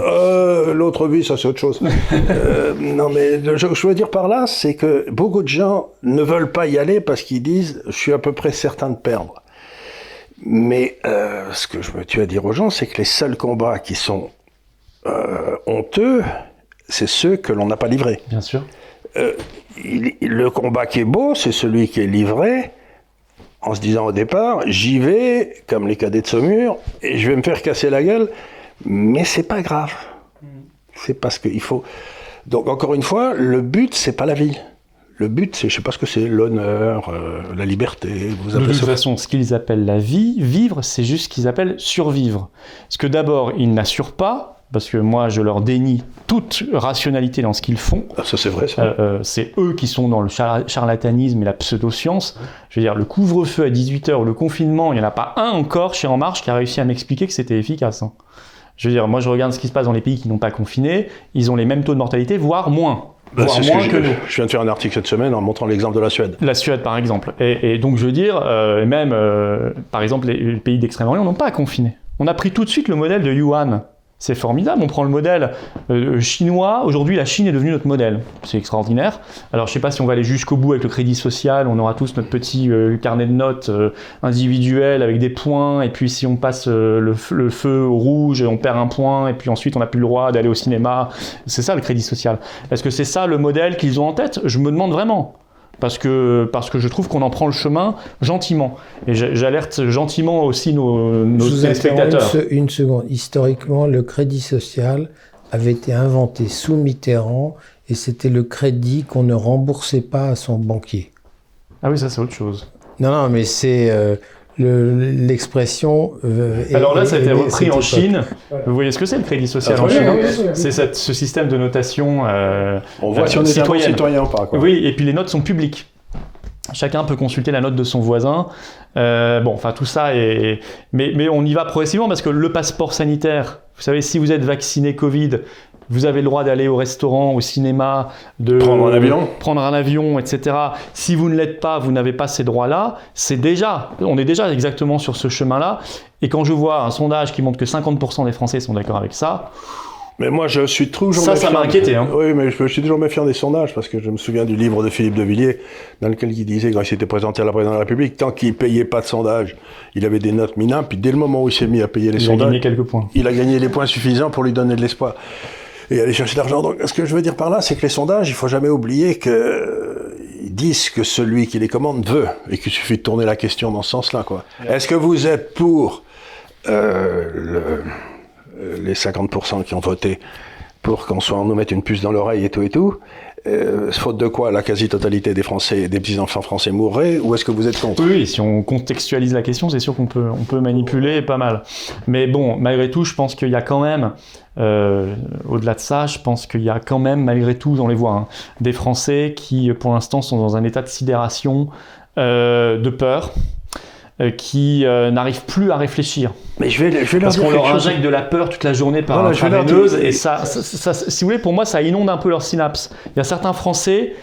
Speaker 1: Euh, L'autre vie, ça c'est autre chose. Euh, non, mais je, je veux dire par là, c'est que beaucoup de gens ne veulent pas y aller parce qu'ils disent, je suis à peu près certain de perdre. Mais euh, ce que je me tue à dire aux gens, c'est que les seuls combats qui sont euh, honteux, c'est ceux que l'on n'a pas livrés.
Speaker 2: Bien sûr.
Speaker 1: Il- le combat qui est beau, c'est celui qui est livré en se disant au départ, j'y vais, comme les cadets de Saumur, et je vais me faire casser la gueule, mais c'est pas grave. C'est parce qu'il faut. Donc, encore une fois, le but, c'est pas la vie. Le but, c'est, je sais pas ce que c'est, l'honneur, euh, la liberté, vous
Speaker 2: De toute
Speaker 1: ça.
Speaker 2: façon, ce qu'ils appellent la vie, vivre, c'est juste ce qu'ils appellent survivre. Parce que d'abord, ils n'assurent pas, parce que moi, je leur dénie toute rationalité dans ce qu'ils font.
Speaker 1: Ah, ça, c'est vrai, ça.
Speaker 2: Euh, euh, c'est eux qui sont dans le char- charlatanisme et la pseudo-science. Je veux dire, le couvre-feu à 18h ou le confinement, il n'y en a pas un encore chez En Marche qui a réussi à m'expliquer que c'était efficace. hein. Je veux dire, moi je regarde ce qui se passe dans les pays qui n'ont pas confiné, ils ont les mêmes taux de mortalité, voire moins.
Speaker 1: Bah,
Speaker 2: voire moins
Speaker 1: que,
Speaker 2: que, nous.
Speaker 1: je viens de faire un article cette semaine en montrant l'exemple de la Suède.
Speaker 2: La Suède, par exemple. Et, et donc, je veux dire, euh, même, par exemple, les, les pays d'Extrême-Orient n'ont pas confiné. On a pris tout de suite le modèle de Yuan. C'est formidable. On prend le modèle euh, chinois. Aujourd'hui, la Chine est devenue notre modèle. C'est extraordinaire. Alors, je ne sais pas si on va aller jusqu'au bout avec le crédit social. On aura tous notre petit euh, carnet de notes euh, individuel avec des points. Et puis, si on passe le, le, feu au rouge, on perd un point. Et puis ensuite, on n'a plus le droit d'aller au cinéma. C'est ça le crédit social. Est-ce que c'est ça le modèle qu'ils ont en tête? Je me demande vraiment parce que, parce que je trouve qu'on en prend le chemin gentiment. Et j'alerte gentiment aussi nos, nos téléspectateurs.
Speaker 3: Une, une, seconde. Historiquement, le crédit social avait été inventé sous Mitterrand et c'était le crédit qu'on ne remboursait pas à son banquier.
Speaker 2: Ah oui, ça c'est autre chose.
Speaker 3: Non, non, mais c'est... Euh, l'expression.
Speaker 2: Euh, Alors là, ça a été repris en Chine. Vous voyez ce que c'est le crédit social ah, en Chine hein C'est ce système de notation.
Speaker 1: Euh, on voit si on est citoyen ou pas. Quoi.
Speaker 2: Oui, et puis les notes sont publiques. Chacun peut consulter la note de son voisin. Euh, bon, enfin tout ça est. Mais, mais on y va progressivement parce que le passeport sanitaire, vous savez, si vous êtes vacciné Covid, vous avez le droit d'aller au restaurant, au cinéma, de
Speaker 1: prendre un avion,
Speaker 2: prendre un avion, etc. Si vous ne l'êtes pas, vous n'avez pas ces droits-là. C'est déjà, on est déjà exactement sur ce chemin-là. Et quand je vois un sondage qui montre que 50% des Français sont d'accord avec ça,
Speaker 1: mais moi, je suis toujours
Speaker 2: Ça, ça m'a inquiété. Hein.
Speaker 1: Oui, mais je, suis toujours méfiant des sondages parce que je me souviens du livre de Philippe de Villiers dans lequel il disait, quand il s'était présenté à la présidence de la République, tant qu'il payait pas de sondage, il avait des notes minables. Puis dès le moment où il s'est mis à payer les sondages, il a
Speaker 2: gagné quelques points.
Speaker 1: Il a gagné les points suffisants pour lui donner de l'espoir et aller chercher l'argent. Donc, ce que je veux dire par là, c'est que les sondages, il faut jamais oublier que euh, ils disent que celui qui les commande veut et qu'il suffit de tourner la question dans ce sens-là. Quoi. Est-ce que vous êtes pour euh, le, euh, les 50% qui ont voté pour qu'on soit on nous mette une puce dans l'oreille et tout et tout euh, faute de quoi la quasi-totalité des Français, des petits-enfants français mourraient, ou est-ce que vous êtes contre?
Speaker 2: Oui, si on contextualise la question, c'est sûr qu'on peut, on peut manipuler pas mal. Mais bon, malgré tout, je pense qu'il y a quand même, euh, au-delà de ça, je pense qu'il y a quand même, malgré tout, on les voit, hein, des Français qui, pour l'instant, sont dans un état de sidération, euh, de peur, qui euh, n'arrivent plus à réfléchir.
Speaker 1: Mais je vais, je vais
Speaker 2: Parce qu'on leur injecte de la peur toute la journée par voilà, intraveineuse, et ça, ça, si vous voulez, pour moi, ça inonde un peu leur synapse. Il y a certains Français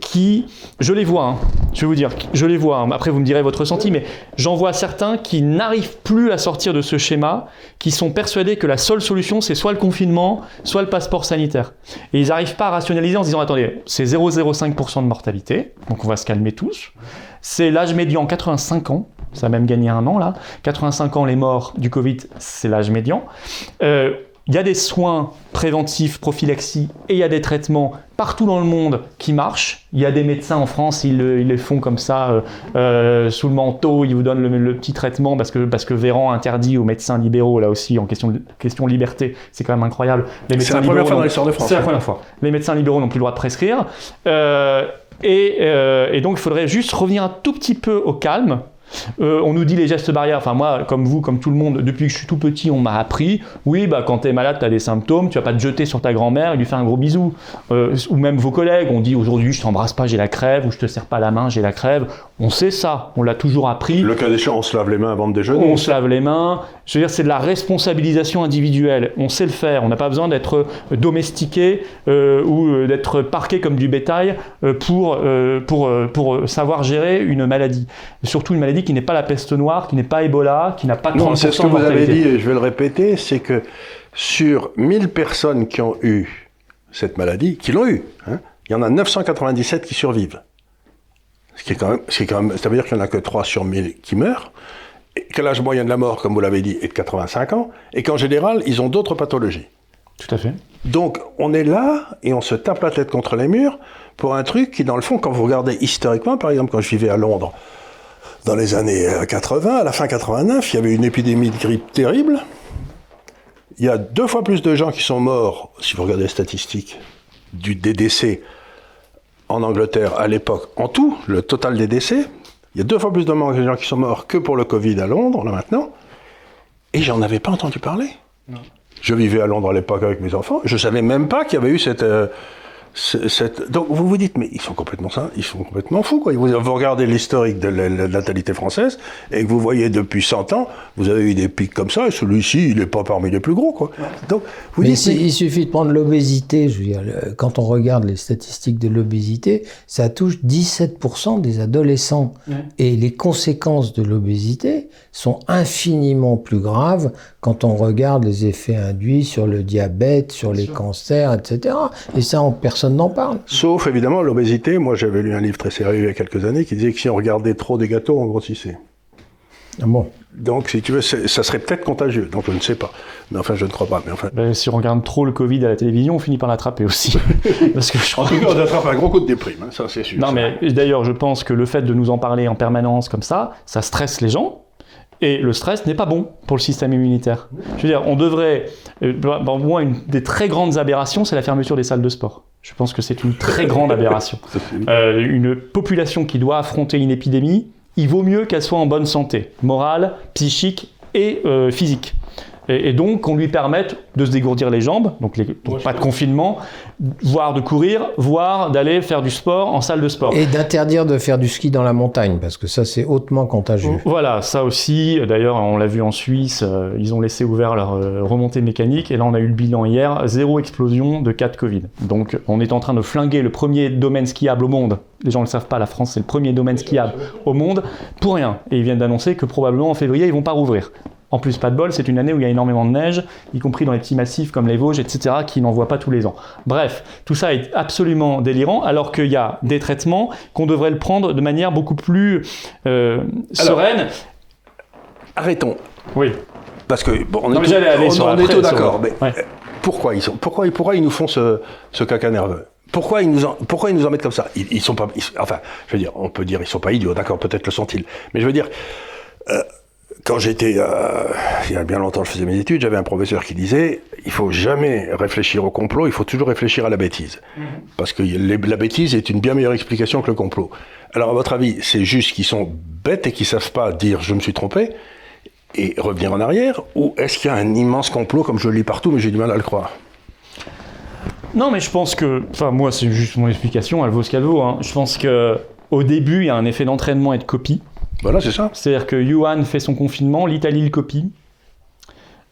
Speaker 2: qui, je les vois, hein, je vais vous dire, je les vois, hein, après vous me direz votre ressenti, mais j'en vois certains qui n'arrivent plus à sortir de ce schéma, qui sont persuadés que la seule solution c'est soit le confinement, soit le passeport sanitaire. Et ils n'arrivent pas à rationaliser en se disant, attendez, c'est 0,05% de mortalité, donc on va se calmer tous, c'est l'âge médian 85 ans, ça a même gagné un an là. 85 ans, les morts du Covid, c'est l'âge médian. Euh, il y a des soins préventifs, prophylaxie, et il y a des traitements partout dans le monde qui marchent. Il y a des médecins en France, ils, les font comme ça, euh, euh, sous le manteau, ils vous donnent le, petit traitement parce que, parce que Véran interdit aux médecins libéraux, là aussi, en question, question liberté, c'est quand même incroyable.
Speaker 1: C'est la première fois dans l'histoire de France.
Speaker 2: C'est la première fois. Les médecins libéraux n'ont plus le droit de prescrire. et, et donc il faudrait juste revenir un tout petit peu au calme, euh, on nous dit les gestes barrières. Enfin, moi, comme vous, comme tout le monde, depuis que je suis tout petit, on m'a appris. Oui, bah, quand tu es malade, tu as des symptômes, tu vas pas te jeter sur ta grand-mère et lui faire un gros bisou. Euh, ou même vos collègues, on dit aujourd'hui, je t'embrasse pas, j'ai la crève, ou je te serre pas la main, j'ai la crève. On sait ça, on l'a toujours appris.
Speaker 1: Le cas échéant, on se lave les mains avant de déjeuner.
Speaker 2: On se lave les mains. Je veux dire, c'est de la responsabilisation individuelle. On sait le faire. On n'a pas besoin d'être domestiqué euh, ou d'être parqué comme du bétail pour, pour, pour savoir gérer une maladie. Surtout une maladie qui n'est pas la peste noire, qui n'est pas Ebola, qui n'a pas 30%
Speaker 1: Non, c'est ce que vous avez dit, et je vais le répéter, c'est que sur 1000 personnes qui ont eu cette maladie, qui l'ont eu, hein, il y en a 997 qui survivent. Ce qui est quand même, c'est quand même, ça veut dire qu'il n'y en a que 3 sur 1000 qui meurent, et que l'âge moyen de la mort, comme vous l'avez dit, est de 85 ans, et qu'en général, ils ont d'autres pathologies.
Speaker 2: Tout à fait.
Speaker 1: Donc, on est là et on se tape la tête contre les murs pour un truc qui, dans le fond, quand vous regardez historiquement, par exemple, quand je vivais à Londres, dans les années 80, euh, à la fin 89, il y avait une épidémie de grippe terrible. Il y a deux fois plus de gens qui sont morts, si vous regardez les statistiques, du, décès en Angleterre à l'époque. En tout, le total des décès, il y a deux fois plus de gens qui sont morts que pour le Covid à Londres, là maintenant. Et j'en avais pas entendu parler. Je vivais à Londres à l'époque avec mes enfants. Je savais même pas qu'il y avait eu cette, euh, cette- Donc vous vous dites, mais ils sont complètement ça, ils sont complètement fous. Quoi. Vous, vous regardez l'historique de la, la natalité française et que vous voyez depuis 100 ans, vous avez eu des pics comme ça, et celui-ci, il n'est pas parmi les plus gros. Quoi. Donc vous
Speaker 3: Mais
Speaker 1: dites,
Speaker 3: si-
Speaker 1: mais-
Speaker 3: il suffit de prendre l'obésité. Je veux dire, le- quand on regarde les statistiques de l'obésité, ça touche 17% des adolescents. Et les conséquences de l'obésité sont infiniment plus graves quand on regarde les effets induits sur le diabète, sur les cancers, etc. Et ça, on- personne n'en parle.
Speaker 1: Sauf évidemment l'obésité. Moi, j'avais lu un livre très sérieux il y a quelques années qui disait que si on regardait trop des gâteaux, on grossissait.
Speaker 3: Ah Bon?
Speaker 1: Donc, si tu veux, ça serait peut-être contagieux. Donc, je ne sais pas. Mais enfin, je ne crois pas. Mais enfin,
Speaker 2: Ben, si on regarde trop le Covid à la télévision, on finit par l'attraper aussi. Parce que je
Speaker 1: en
Speaker 2: crois
Speaker 1: tout cas, on attrape un gros coup de déprime. hein, ça, c'est sûr.
Speaker 2: Non, mais d'ailleurs, je pense que le fait de nous en parler en permanence comme ça, ça stresse les gens. Et le stress n'est pas bon pour le système immunitaire. Je veux dire, on devrait. euh, Pour moi, une des très grandes aberrations, c'est la fermeture des salles de sport. Je pense que c'est une très grande aberration. Euh, une population qui doit affronter une épidémie, il vaut mieux qu'elle soit en bonne santé, morale, psychique et euh, physique. Et, et donc qu'on lui permette de se dégourdir les jambes, donc, les- donc pas de confinement, voire de courir, voire d'aller faire du sport en salle de sport.
Speaker 3: Et d'interdire de faire du ski dans la montagne, parce que ça, c'est hautement contagieux.
Speaker 2: Voilà, ça aussi. D'ailleurs, on l'a vu en Suisse, euh, ils ont laissé ouvert leur euh, remontée mécanique. Et là, on a eu le bilan hier, zéro explosion de cas de Covid. Donc, on est en train de flinguer le premier domaine skiable au monde. Les gens ne le savent pas, la France, c'est le premier domaine skiable au monde, pour rien. Et ils viennent d'annoncer que probablement en février, ils vont pas rouvrir. En plus, pas de bol, c'est une année où il y a énormément de neige, y compris dans les petits massifs comme les Vosges, etc., qui n'en voient pas tous les ans. Bref, tout ça est absolument délirant, alors qu'il y a des traitements qu'on devrait le prendre de manière beaucoup plus euh,
Speaker 1: Alors,
Speaker 2: sereine.
Speaker 1: Arrêtons.
Speaker 2: Oui.
Speaker 1: Parce que, bon, on est,
Speaker 2: aller
Speaker 1: on-
Speaker 2: sur
Speaker 1: on
Speaker 2: sur-
Speaker 1: d'accord. Mais
Speaker 2: Ouais.
Speaker 1: pourquoi ils, sont, pourquoi, pourquoi ils nous font ce, ce caca nerveux? Pourquoi ils, nous en, pourquoi ils nous en mettent comme ça? Ils, ils sont pas, ils- Enfin, je veux dire, on peut dire ils sont pas idiots, d'accord, peut-être le sont-ils. Mais je veux dire, euh, quand j'étais, euh, il y a bien longtemps, je faisais mes études, j'avais un professeur qui disait, il faut jamais réfléchir au complot, il faut toujours réfléchir à la bêtise. Parce que les- la bêtise est une bien meilleure explication que le complot. Alors, à votre avis, c'est juste qu'ils sont bêtes et qu'ils savent pas dire je me suis trompé et revenir en arrière Ou est-ce qu'il y a un immense complot, comme je le lis partout, mais j'ai du mal à le croire?
Speaker 2: Non, mais je pense que, enfin moi c'est juste mon explication, elle vaut ce qu'elle vaut. hein. Je pense que au début il y a un effet d'entraînement et de copie.
Speaker 1: Voilà, c'est ça.
Speaker 2: C'est-à-dire que Yuan fait son confinement, l'Italie le copie,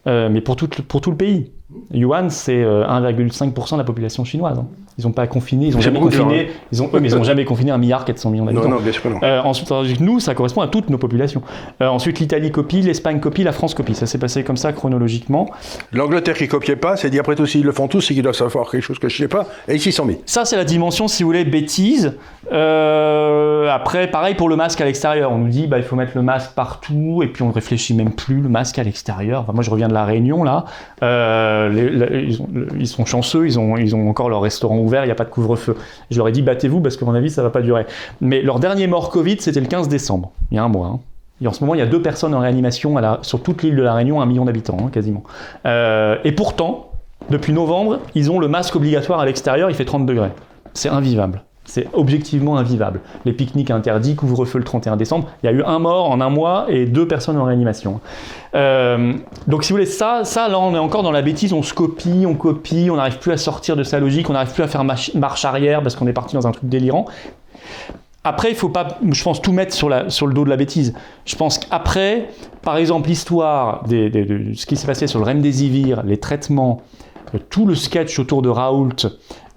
Speaker 2: Euh, mais pour tout, le- pays. Yuan c'est euh, 1,5% de la population chinoise. hein. Ils n'ont pas confiné, ils ont jamais confiné, ils ont, mais ils ont jamais confiné un milliard 400 millions d'habitants.
Speaker 1: Non, non, bien sûr que non.
Speaker 2: Euh, ensuite, nous, ça correspond à toutes nos populations. Euh, ensuite, l'Italie copie, l'Espagne copie, la France copie. Ça s'est passé comme ça chronologiquement.
Speaker 1: L'Angleterre qui copiait pas, c'est dit après tout, s'ils le font tous, c'est qu'ils doivent savoir quelque chose que je sais pas, et ils sont mis.
Speaker 2: Ça, c'est la dimension, si vous voulez, bêtise. Euh, après, pareil pour le masque à l'extérieur. On nous dit, bah, il faut mettre le masque partout, et puis on ne réfléchit même plus, le masque à l'extérieur. Enfin, moi, je reviens de la Réunion, là. Euh, les- les- ils, ont- ils sont chanceux, ils ont, ils ont encore leur restaurant il n'y a pas de couvre-feu. Je leur ai dit, battez-vous, parce qu'à mon avis, ça va pas durer. Mais leur dernier mort Covid, c'était le 15 décembre, il y a un mois. hein. Et en ce moment, il y a deux personnes en réanimation à sur toute l'île de la Réunion, un million d'habitants, hein, quasiment. Euh, et pourtant, depuis novembre, ils ont le masque obligatoire à l'extérieur, il fait 30 degrés. C'est invivable. C'est objectivement invivable. Les pique-niques interdits, couvre-feu le 31 décembre. Il y a eu un mort en un mois et deux personnes en réanimation. Euh, donc si vous voulez, ça, ça, là, on est encore dans la bêtise. On se copie, on copie, on n'arrive plus à sortir de sa logique, on n'arrive plus à faire marche, arrière parce qu'on est parti dans un truc délirant. Après, il faut pas, je pense, tout mettre sur, le dos de la bêtise. Je pense qu'après, par exemple, l'histoire de ce qui s'est passé sur le Remdesivir, les traitements, euh, tout le sketch autour de Raoult,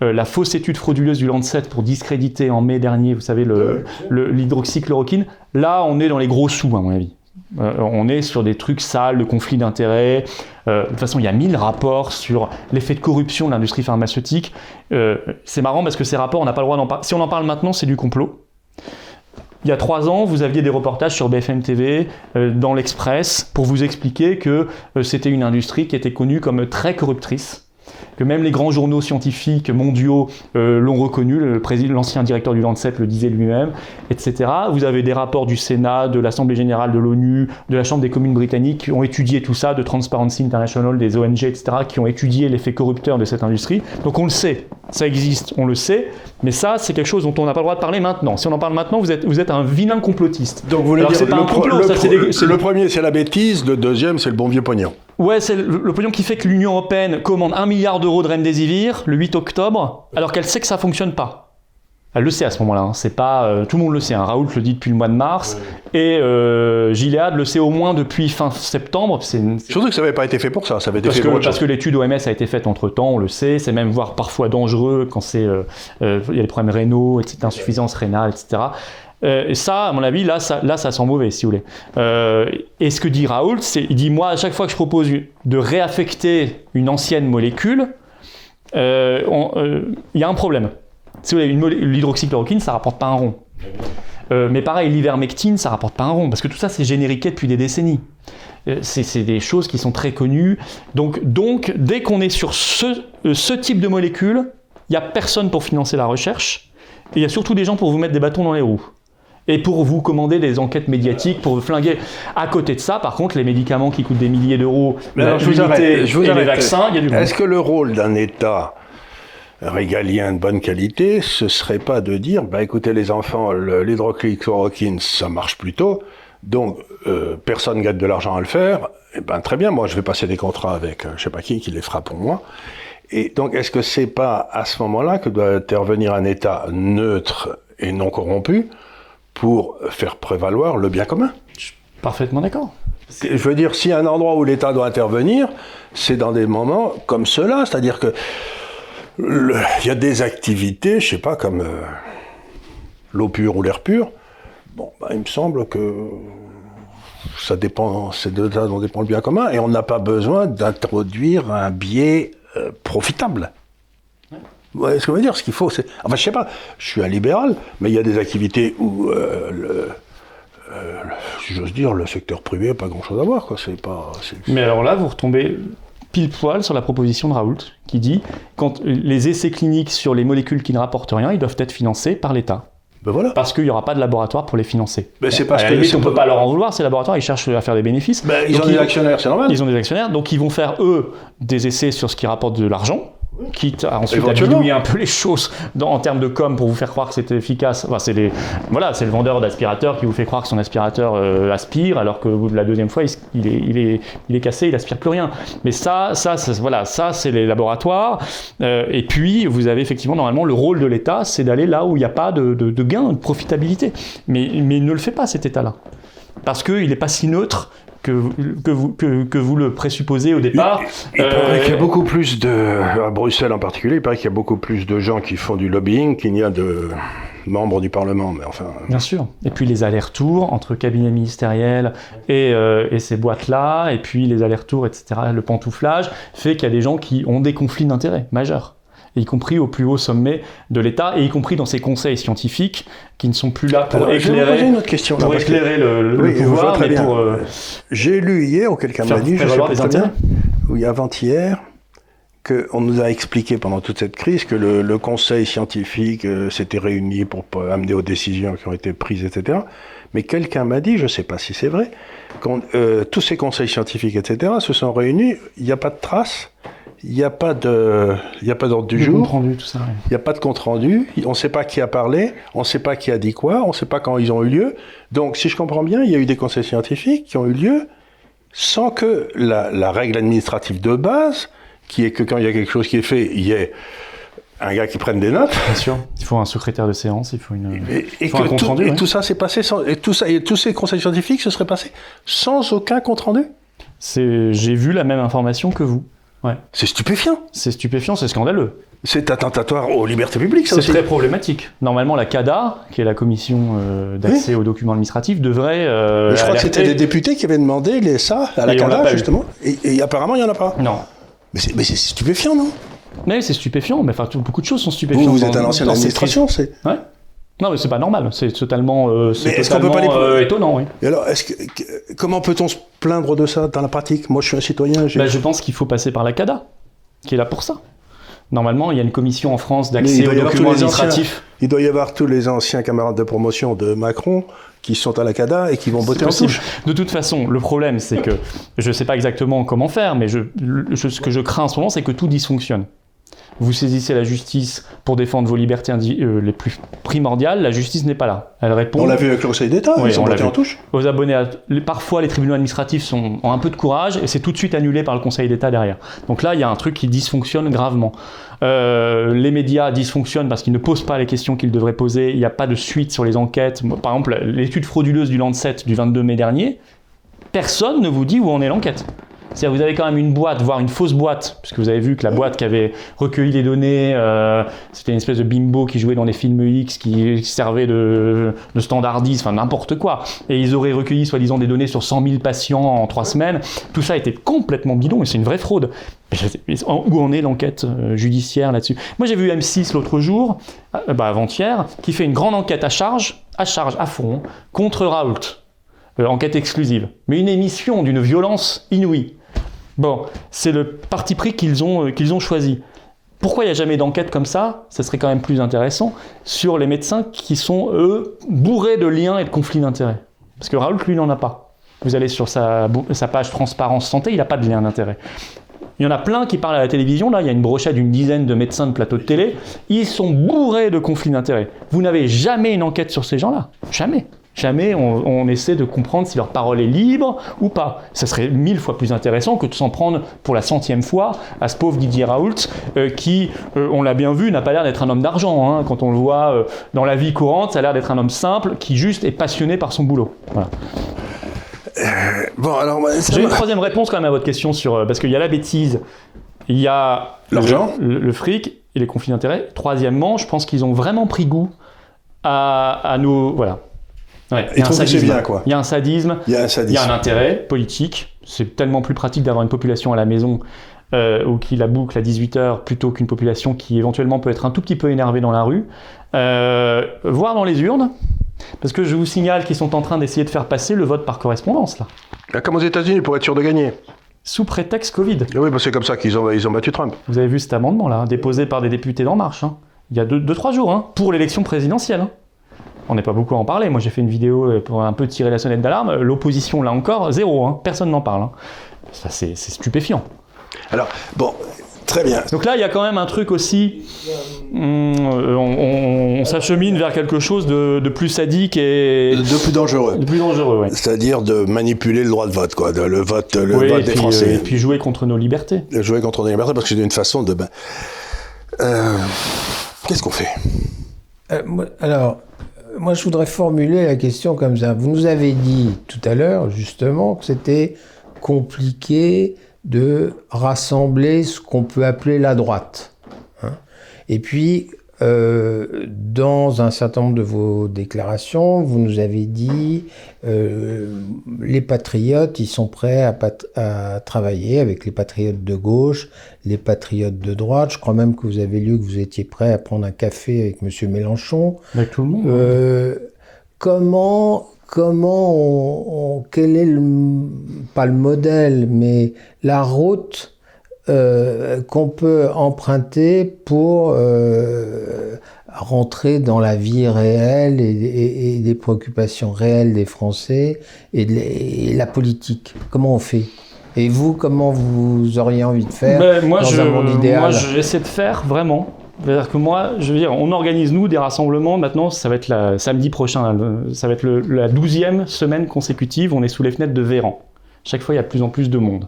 Speaker 2: euh, la fausse étude frauduleuse du Lancet pour discréditer en mai dernier, vous savez, le- le- l'hydroxychloroquine, là, on est dans les gros sous, à mon avis. Euh, on est sur des trucs sales, de conflits d'intérêts. Euh, de toute façon, il y a mille rapports sur l'effet de corruption de l'industrie pharmaceutique. C'est marrant parce que ces rapports, on n'a pas le droit d'en parler. Si on en parle maintenant, c'est du complot. Il y a trois ans, vous aviez des reportages sur BFM TV, euh, dans l'Express, pour vous expliquer que euh, c'était une industrie qui était connue comme très corruptrice, que même les grands journaux scientifiques mondiaux euh, l'ont reconnu, l'ancien directeur du Lancet le disait lui-même, etc. Vous avez des rapports du Sénat, de l'Assemblée générale de l'ONU, de la Chambre des communes britanniques qui ont étudié tout ça, de Transparency International, des ONG, etc., qui ont étudié l'effet corrupteur de cette industrie. Donc on le sait, ça existe, on le sait, mais ça, c'est quelque chose dont on n'a pas le droit de parler maintenant. Si on en parle maintenant, vous êtes, vous êtes un vilain complotiste.
Speaker 1: Donc vous voulez
Speaker 2: Alors,
Speaker 1: dire,
Speaker 2: pas
Speaker 1: le,
Speaker 2: un complot,
Speaker 1: le
Speaker 2: ça, c'est
Speaker 1: pro-
Speaker 2: des- c'est
Speaker 1: le
Speaker 2: des-
Speaker 1: premier, c'est la bêtise, le deuxième, c'est le bon vieux pognon.
Speaker 2: Ouais, c'est le, le pognon qui fait que l'Union européenne commande un milliard d'euros de Remdesivir le 8 octobre, alors qu'elle sait que ça fonctionne pas. Elle le sait à ce moment-là. hein. C'est pas euh, tout le monde le sait. hein. Raoult le dit depuis le mois de mars et euh, Gilead le sait au moins depuis fin septembre. Une-
Speaker 1: Surtout que ça n'avait pas été fait pour ça, ça avait été
Speaker 2: parce
Speaker 1: fait
Speaker 2: que,
Speaker 1: pour
Speaker 2: parce que l'étude OMS a été faite entre temps, on le sait. C'est même voire parfois dangereux quand c'est euh, euh, il y a des problèmes rénaux, etc., insuffisance rénale, etc. Euh, et ça, à mon avis, là, ça, là, ça sent mauvais, si vous voulez. Euh, et ce que dit Raoult, c'est, il dit, moi, à chaque fois que je propose de réaffecter une ancienne molécule, euh, il y a un problème. Si vous voulez, l'hydroxychloroquine, ça rapporte pas un rond. Mais pareil, l'ivermectine, ça rapporte pas un rond, parce que tout ça, c'est génériqué depuis des décennies. C'est des choses qui sont très connues. Donc, donc dès qu'on est sur ce, ce type de molécule, il n'y a personne pour financer la recherche, et il y a surtout des gens pour vous mettre des bâtons dans les roues. Et pour vous commander des enquêtes médiatiques, pour vous flinguer. À côté de ça, par contre, les médicaments qui coûtent des milliers d'euros, la
Speaker 1: je vous arrête, je vous
Speaker 2: et les vaccins, il y a du.
Speaker 1: Est-ce que le rôle d'un État régalien de bonne qualité, ce serait pas de dire, bah écoutez les enfants, l'hydroxychloroquine, ça marche plutôt, donc euh, personne gagne de l'argent à le faire, et ben très bien, moi je vais passer des contrats avec euh, je sais pas qui qui les fera pour moi. Et donc est-ce que c'est pas à ce moment-là que doit intervenir un État neutre et non corrompu pour faire prévaloir le bien commun
Speaker 2: Parfaitement d'accord.
Speaker 1: je veux dire, s'il y a un endroit où l'État doit intervenir, c'est dans des moments comme cela, c'est-à-dire que il y a des activités, je sais pas, comme euh, l'eau pure ou l'air pur. Bon, bah, il me semble que ça dépend, c'est de là dont dépend le bien commun, et on n'a pas besoin d'introduire un biais euh, profitable. Ouais, ce que je veux dire, ce qu'il faut, c'est. Enfin, je sais pas, je suis un libéral, mais il y a des activités où euh, le, euh, si j'ose dire, le secteur privé n'a pas grand-chose à voir, quoi. C'est pas. c'est-
Speaker 2: Mais alors là, vous retombez pile poil sur la proposition de Raoult, qui dit quand les essais cliniques sur les molécules qui ne rapportent rien, ils doivent être financés par l'État.
Speaker 1: Ben voilà.
Speaker 2: Parce qu'il n'y aura pas de laboratoire pour les financer.
Speaker 1: Mais c'est
Speaker 2: À
Speaker 1: parce
Speaker 2: la
Speaker 1: que
Speaker 2: limite,
Speaker 1: c'est
Speaker 2: on ne peut
Speaker 1: pas-
Speaker 2: leur en vouloir, ces laboratoires, ils cherchent à faire des bénéfices.
Speaker 1: Ben, ils
Speaker 2: Donc,
Speaker 1: ont des actionnaires, c'est normal.
Speaker 2: Ils ont des actionnaires, donc ils vont faire, eux, des essais sur ce qui rapporte de l'argent, quitte à ensuite à bidouiller un peu les choses dans- en termes de com pour vous faire croire que c'est efficace. Enfin, c'est les, voilà, c'est le vendeur d'aspirateur qui vous fait croire que son aspirateur euh, aspire, alors que la deuxième fois, il, est, il, est, il est cassé, il aspire plus rien. Mais ça, ça, ça voilà, ça, c'est les laboratoires. Euh, et puis, vous avez effectivement, normalement, le rôle de l'État, c'est d'aller là où il n'y a pas de, de, de gain, de profitabilité. Mais, mais il ne le fait pas, cet État-là. Parce qu'il n'est pas si neutre que, vous- que, vous, que, que vous le présupposez au départ.
Speaker 1: Il paraît
Speaker 2: Euh,
Speaker 1: qu'il y a beaucoup plus de, à Bruxelles en particulier, il paraît qu'il y a beaucoup plus de gens qui font du lobbying qu'il n'y a de membres du Parlement. Mais enfin,
Speaker 2: Bien sûr. Et puis les allers-retours entre cabinets ministériels et, euh, et ces boîtes-là, et puis les allers-retours, etc., le pantouflage, fait qu'il y a des gens qui ont des conflits d'intérêts majeurs. Y compris au plus haut sommet de l'État, et y compris dans ces conseils scientifiques qui ne sont plus là pour
Speaker 1: Alors,
Speaker 2: éclairer,
Speaker 1: une autre question. là,
Speaker 2: pour
Speaker 1: parce que
Speaker 2: éclairer le,
Speaker 1: Oui,
Speaker 2: pouvoir, mais pour euh,
Speaker 1: J'ai lu hier, ou quelqu'un m'a dit, je sais pas très bien,
Speaker 2: intérêts.
Speaker 1: ou il y a avant-hier, qu'on nous a expliqué pendant toute cette crise que le, le conseil scientifique euh, s'était réuni pour amener aux décisions qui ont été prises, etc. Mais quelqu'un m'a dit, je ne sais pas si c'est vrai, qu'on, euh, tous ces conseils scientifiques, etc., se sont réunis, il n'y a pas de traces, il n'y a pas de, il n'y a pas d'ordre du jour.
Speaker 2: compte rendu, tout ça. ouais.
Speaker 1: Il n'y a pas de compte-rendu, on ne sait pas qui a parlé, on ne sait pas qui a dit quoi, on ne sait pas quand ils ont eu lieu. Donc, si je comprends bien, il y a eu des conseils scientifiques qui ont eu lieu sans que la, la règle administrative de base, qui est que quand il y a quelque chose qui est fait, il y ait un gars qui prenne des notes,
Speaker 2: Bien sûr. Il faut un secrétaire de séance, il faut une.
Speaker 1: et,
Speaker 2: faut un compte
Speaker 1: tout,
Speaker 2: rendu,
Speaker 1: et
Speaker 2: ouais.
Speaker 1: tout ça s'est passé sans, et tout ça, et tous ces conseils scientifiques se seraient passés sans aucun compte-rendu?
Speaker 2: C'est, j'ai vu la même information que vous.
Speaker 1: C'est stupéfiant.
Speaker 2: C'est stupéfiant, c'est scandaleux.
Speaker 1: C'est attentatoire aux libertés publiques, ça
Speaker 2: C'est très problématique. Normalement, la CADA, qui est la commission euh, d'accès aux documents administratifs, devrait. euh,
Speaker 1: je crois que c'était des députés qui avaient demandé les, ça à la
Speaker 2: Et
Speaker 1: CADA, justement. Et, et apparemment, il n'y en a pas.
Speaker 2: Non.
Speaker 1: Mais c'est stupéfiant, non?
Speaker 2: Mais c'est stupéfiant. Mais enfin, beaucoup de choses sont stupéfiantes.
Speaker 1: Vous, vous
Speaker 2: dans-
Speaker 1: êtes un ancien administration, c'est.
Speaker 2: Ouais. Non, mais c'est pas normal. C'est totalement, euh, c'est
Speaker 1: peut
Speaker 2: totalement
Speaker 1: pas les-
Speaker 2: euh, étonnant, oui.
Speaker 1: Et alors, est-ce que, que- comment peut-on se plaindre de ça dans la pratique? Moi, je suis un citoyen.
Speaker 2: Bah, je pense qu'il faut passer par la CADA, qui est là pour ça. Normalement, il y a une commission en France d'accès aux documents
Speaker 1: les anciens.
Speaker 2: administratifs.
Speaker 1: Il doit y avoir tous les anciens camarades de promotion de Macron qui sont à la CADA et qui vont botter en touche.
Speaker 2: De toute façon, le problème, c'est que je ne sais pas exactement comment faire, mais je, le- je- ce que je crains en ce moment, c'est que tout dysfonctionne. Vous saisissez la justice pour défendre vos libertés euh, les plus primordiales, la justice n'est pas là. Elle répond.
Speaker 1: On l'a vu avec le Conseil d'État,
Speaker 2: Oui,
Speaker 1: ils sont
Speaker 2: on l'a
Speaker 1: battus
Speaker 2: vu.
Speaker 1: en touche.
Speaker 2: aux abonnés. à- les- Parfois, les tribunaux administratifs sont, ont un peu de courage et c'est tout de suite annulé par le Conseil d'État derrière. Donc là, il y a un truc qui dysfonctionne gravement. Euh, les médias dysfonctionnent parce qu'ils ne posent pas les questions qu'ils devraient poser. Il n'y a pas de suite sur les enquêtes. Par exemple, l'étude frauduleuse du Lancet du 22 mai dernier, personne ne vous dit où en est l'enquête. C'est-à-dire vous avez quand même une boîte, voire une fausse boîte, puisque vous avez vu que la boîte qui avait recueilli les données, euh, c'était une espèce de bimbo qui jouait dans les films X, qui, servait de, de enfin n'importe quoi. Et ils auraient recueilli soi-disant des données sur 100 000 patients en trois semaines. Tout ça était complètement bidon et c'est une vraie fraude. Où en est l'enquête euh, judiciaire là-dessus? Moi j'ai vu M6 l'autre jour, euh, bah, avant-hier, qui fait une grande enquête à charge, à charge, à fond, contre Raoult. Enquête exclusive. Mais une émission d'une violence inouïe. Bon, c'est le parti pris qu'ils ont, euh, ont choisi. Pourquoi il n'y a jamais d'enquête comme ça? Ça serait quand même plus intéressant sur les médecins qui sont, eux, bourrés de liens et de conflits d'intérêts. Parce que Raoult, lui, n'en a pas. Vous allez sur sa, sa page Transparence Santé, il n'a pas de lien d'intérêt. Il y en a plein qui parlent à la télévision, là, il y a une brochette d'une dizaine de médecins de plateau de télé, ils sont bourrés de conflits d'intérêts. Vous n'avez jamais une enquête sur ces gens-là. Jamais. Jamais on, on essaie de comprendre si leur parole est libre ou pas. Ça serait mille fois plus intéressant que de s'en prendre pour la centième fois à ce pauvre Didier Raoult euh, qui, euh, on l'a bien vu, n'a pas l'air d'être un homme d'argent. hein. Quand on le voit euh, dans la vie courante, ça a l'air d'être un homme simple qui juste est passionné par son boulot. Voilà.
Speaker 1: Bon, alors,
Speaker 2: J'ai une troisième réponse quand même à votre question sur parce qu'il y a la bêtise, il y a
Speaker 1: L'argent.
Speaker 2: le fric et les conflits d'intérêts. Troisièmement, je pense qu'ils ont vraiment pris goût à, à nos voilà. Ouais, il y a un
Speaker 1: trouvent que c'est
Speaker 2: sadisme.
Speaker 1: bien, quoi.
Speaker 2: Il y a un sadisme,
Speaker 1: il y a un
Speaker 2: il y a
Speaker 1: sadisme.
Speaker 2: un intérêt politique. C'est tellement plus pratique d'avoir une population à la maison euh, ou qui la boucle à 18h plutôt qu'une population qui éventuellement peut être un tout petit peu énervée dans la rue. Euh, voir dans les urnes. Parce que je vous signale qu'ils sont en train d'essayer de faire passer le vote par correspondance, là.
Speaker 1: Ah, Comme aux États-Unis, pour être sûr de gagner.
Speaker 2: Sous prétexte Covid.
Speaker 1: Ah Oui, bah, c'est comme ça qu'ils ont, ils ont battu Trump.
Speaker 2: Vous avez vu cet amendement là, déposé par des députés d'En Marche, hein, il y a 2-3 jours, hein, pour l'élection présidentielle. hein. On n'est pas beaucoup à en parler. Moi, j'ai fait une vidéo euh, pour un peu tirer la sonnette d'alarme. L'opposition, là encore, zéro. hein. Personne n'en parle. hein. Ça, c'est c'est stupéfiant.
Speaker 1: Alors, bon, très bien.
Speaker 2: Donc là, il y a quand même un truc aussi. hum, euh, on on- on s'achemine vers quelque chose de, de plus sadique et
Speaker 1: De plus dangereux.
Speaker 2: de plus dangereux. Ouais.
Speaker 1: C'est-à-dire de manipuler le droit de vote, quoi. de- le vote, le
Speaker 2: Oui,
Speaker 1: vote
Speaker 2: et
Speaker 1: des
Speaker 2: puis, euh,
Speaker 1: Français.
Speaker 2: et puis jouer contre nos libertés.
Speaker 1: De jouer contre les libertés, parce que c'est une façon de. ben, euh, Qu'est-ce qu'on fait?
Speaker 3: Euh, moi- alors, moi, je voudrais formuler la question comme ça. Vous nous avez dit tout à l'heure, justement, que c'était compliqué de rassembler ce qu'on peut appeler la droite. hein. Et puis, euh, dans un certain nombre de vos déclarations, vous nous avez dit euh, les patriotes, ils sont prêts à, pat- à travailler avec les patriotes de gauche, les patriotes de droite. Je crois même que vous avez lu que vous étiez prêt à prendre un café avec M. Mélenchon.
Speaker 2: Avec tout le monde.
Speaker 3: Euh, comment, comment on, on- quel est le, pas le modèle, mais la route euh, qu'on peut emprunter pour euh, rentrer dans la vie réelle et, et- et des préoccupations réelles des Français et, de, et la politique. Comment on fait? Et vous, comment vous auriez envie de faire
Speaker 2: Ben, moi,
Speaker 3: dans
Speaker 2: je,
Speaker 3: un monde idéal?
Speaker 2: moi, j'essaie de faire vraiment. C'est-à-dire que moi, je veux dire, on organise nous des rassemblements. Maintenant, ça va être la, samedi prochain. le- ça va être le- la douzième semaine consécutive. On est sous les fenêtres de Véran. Chaque fois, il y a de plus en plus de monde.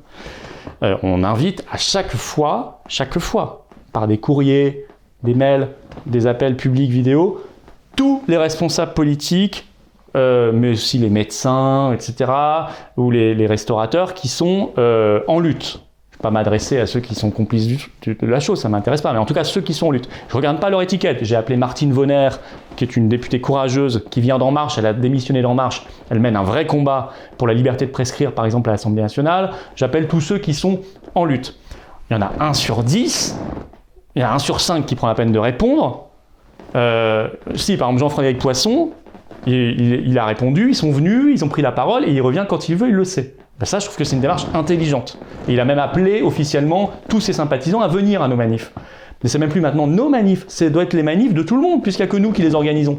Speaker 2: Euh, on invite à chaque fois, chaque fois, par des courriers, des mails, des appels publics vidéo, tous les responsables politiques, euh, mais aussi les médecins, etc., ou les, restaurateurs qui sont euh, en lutte. Pas m'adresser à ceux qui sont complices de la chose, ça m'intéresse pas, mais en tout cas ceux qui sont en lutte. Je ne regarde pas leur étiquette. J'ai appelé Martine Vonner, qui est une députée courageuse, qui vient d'En Marche, elle a démissionné d'En Marche, elle mène un vrai combat pour la liberté de prescrire, par exemple, à l'Assemblée nationale. J'appelle tous ceux qui sont en lutte. Il y en a un sur 10, il y en a un sur 5 qui prend la peine de répondre. Euh, si, par exemple, Jean-Frédéric Poisson, il a répondu, ils sont venus, ils ont pris la parole et il revient quand il veut, il le sait. Ben ça, je trouve que c'est une démarche intelligente. Il a même appelé officiellement tous ses sympathisants à venir à nos manifs. Mais c'est même plus maintenant nos manifs, c'est doit être les manifs de tout le monde, puisqu'il n'y a que nous qui les organisons.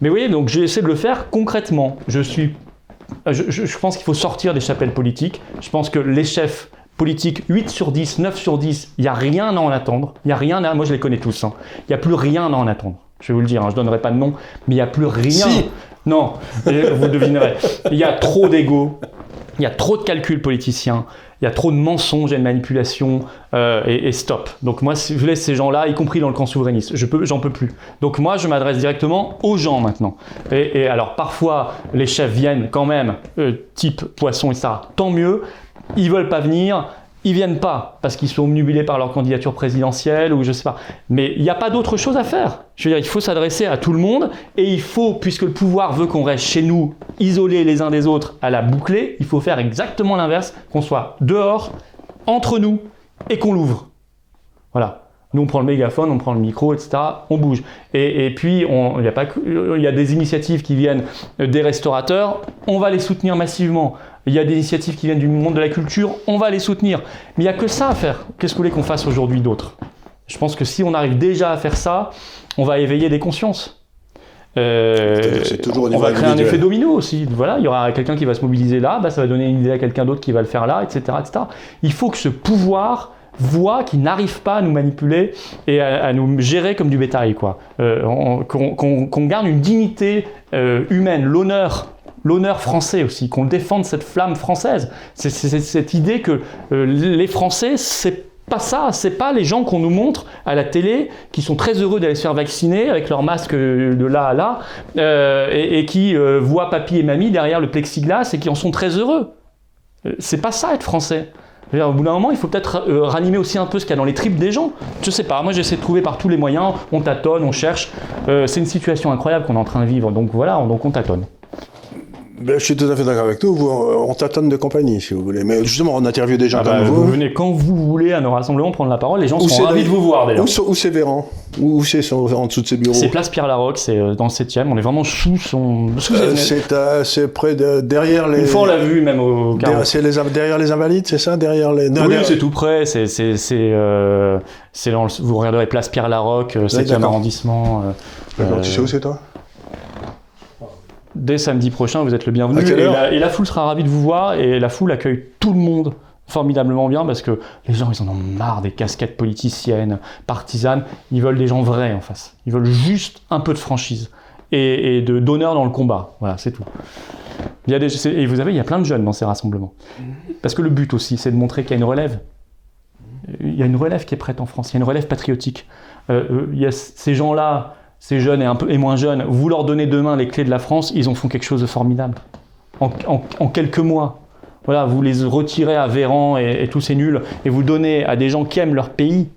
Speaker 2: Mais vous voyez, donc j'essaie de le faire concrètement. Je suis, je, je- pense qu'il faut sortir des chapelles politiques. Je pense que les chefs politique 8 sur 10, 9 sur 10, il n'y a rien à en attendre. Il y a rien à... Moi, je les connais tous. hein. Il n'y a plus rien à en attendre. Je vais vous le dire, hein, je ne donnerai pas de nom, mais il n'y a plus rien. Non, vous devinerez. Il y a trop d'ego, il y a trop de calculs politiciens, il y a trop de mensonges et de manipulations, euh, et, stop. Donc moi, je laisse ces gens-là, y compris dans le camp souverainiste. Je peux, j'en peux plus. Donc moi, je m'adresse directement aux gens maintenant. Et, et alors parfois, les chefs viennent quand même, euh, type poisson et ça, tant mieux. Ils veulent pas venir. Ils viennent pas parce qu'ils sont omnubilés par leur candidature présidentielle ou je sais pas. Mais il n'y a pas d'autre chose à faire. Je veux dire, il faut s'adresser à tout le monde et il faut, puisque le pouvoir veut qu'on reste chez nous, isolés les uns des autres, à la bouclée, il faut faire exactement l'inverse, qu'on soit dehors, entre nous et qu'on l'ouvre. Voilà. Nous, on prend le mégaphone, on prend le micro, etc. On bouge. Et, puis, il y, y a des initiatives qui viennent des restaurateurs, on va les soutenir massivement. Il y a des initiatives qui viennent du monde de la culture, on va les soutenir. Mais il n'y a que ça à faire. Qu'est-ce que vous voulez qu'on fasse aujourd'hui d'autre? Je pense que si on arrive déjà à faire ça, on va éveiller des consciences. Euh, on va créer un effet domino aussi. Voilà, il y aura quelqu'un qui va se mobiliser là, bah, ça va donner une idée à quelqu'un d'autre qui va le faire là, etc., etc. Il faut que ce pouvoir voit qu'il n'arrive pas à nous manipuler et à, à nous gérer comme du bétail, quoi. Euh, on- qu'on qu'on- qu'on garde une dignité euh, humaine, l'honneur. L'honneur français aussi, qu'on défende cette flamme française. C'est cette idée que euh, les Français, c'est pas ça, c'est pas les gens qu'on nous montre à la télé qui sont très heureux d'aller se faire vacciner avec leur masque de là à là euh, et, qui euh, voient papy et mamie derrière le plexiglas et qui en sont très heureux. Euh, C'est pas ça être français. Au bout d'un moment, il faut peut-être euh, ranimer aussi un peu ce qu'il y a dans les tripes des gens. Je sais pas, moi j'essaie de trouver par tous les moyens, on tâtonne, on cherche. Euh, c'est une situation incroyable qu'on est en train de vivre, donc voilà, on- donc on tâtonne.
Speaker 1: Ben, je suis tout à fait d'accord avec toi. Vous, on tâtonne de compagnie, si vous voulez. Mais justement, on interviewe des gens
Speaker 2: Ah bah, vous
Speaker 1: vous.
Speaker 2: venez quand vous voulez à nos rassemblements prendre la parole, les gens
Speaker 1: Où
Speaker 2: sont ravis de vous voir d'ailleurs.
Speaker 1: Où, c'est Véran Où, c'est en dessous de ses bureaux
Speaker 2: C'est Place Pierre Larocque, c'est euh, dans le 7 on est vraiment sous son.
Speaker 1: Euh, C'est près de derrière les.
Speaker 2: Une fois on l'a vu même au
Speaker 1: derrière,
Speaker 2: 40.
Speaker 1: c'est les, derrière les invalides, c'est ça? Derrière les. non,
Speaker 2: Oui, c'est tout près, c'est c'est euh, vous regarderez Place Pierre Larocque, euh, 7e
Speaker 1: d'accord.
Speaker 2: arrondissement. euh,
Speaker 1: D'accord,
Speaker 2: euh,
Speaker 1: tu sais où c'est toi?
Speaker 2: Dès samedi prochain, vous êtes le bienvenu. Et, la, et la foule sera ravie de vous voir et la foule accueille tout le monde formidablement bien parce que les gens ils en ont marre des casquettes politiciennes, partisanes. Ils veulent des gens vrais en face. Ils veulent juste un peu de franchise et, et de d'honneur dans le combat. Voilà, c'est tout. Il y a des, et vous savez, il y a plein de jeunes dans ces rassemblements. Parce que le but aussi, c'est de montrer qu'il y a une relève. Il y a une relève qui est prête en France. Il y a une relève patriotique. Euh, euh, il y a ces gens-là, ces jeunes et, un peu, moins jeunes, vous leur donnez demain les clés de la France, ils en font quelque chose de formidable. En, quelques mois. Voilà, vous les retirez à Véran et, et tous ces nuls, et vous donnez à des gens qui aiment leur pays.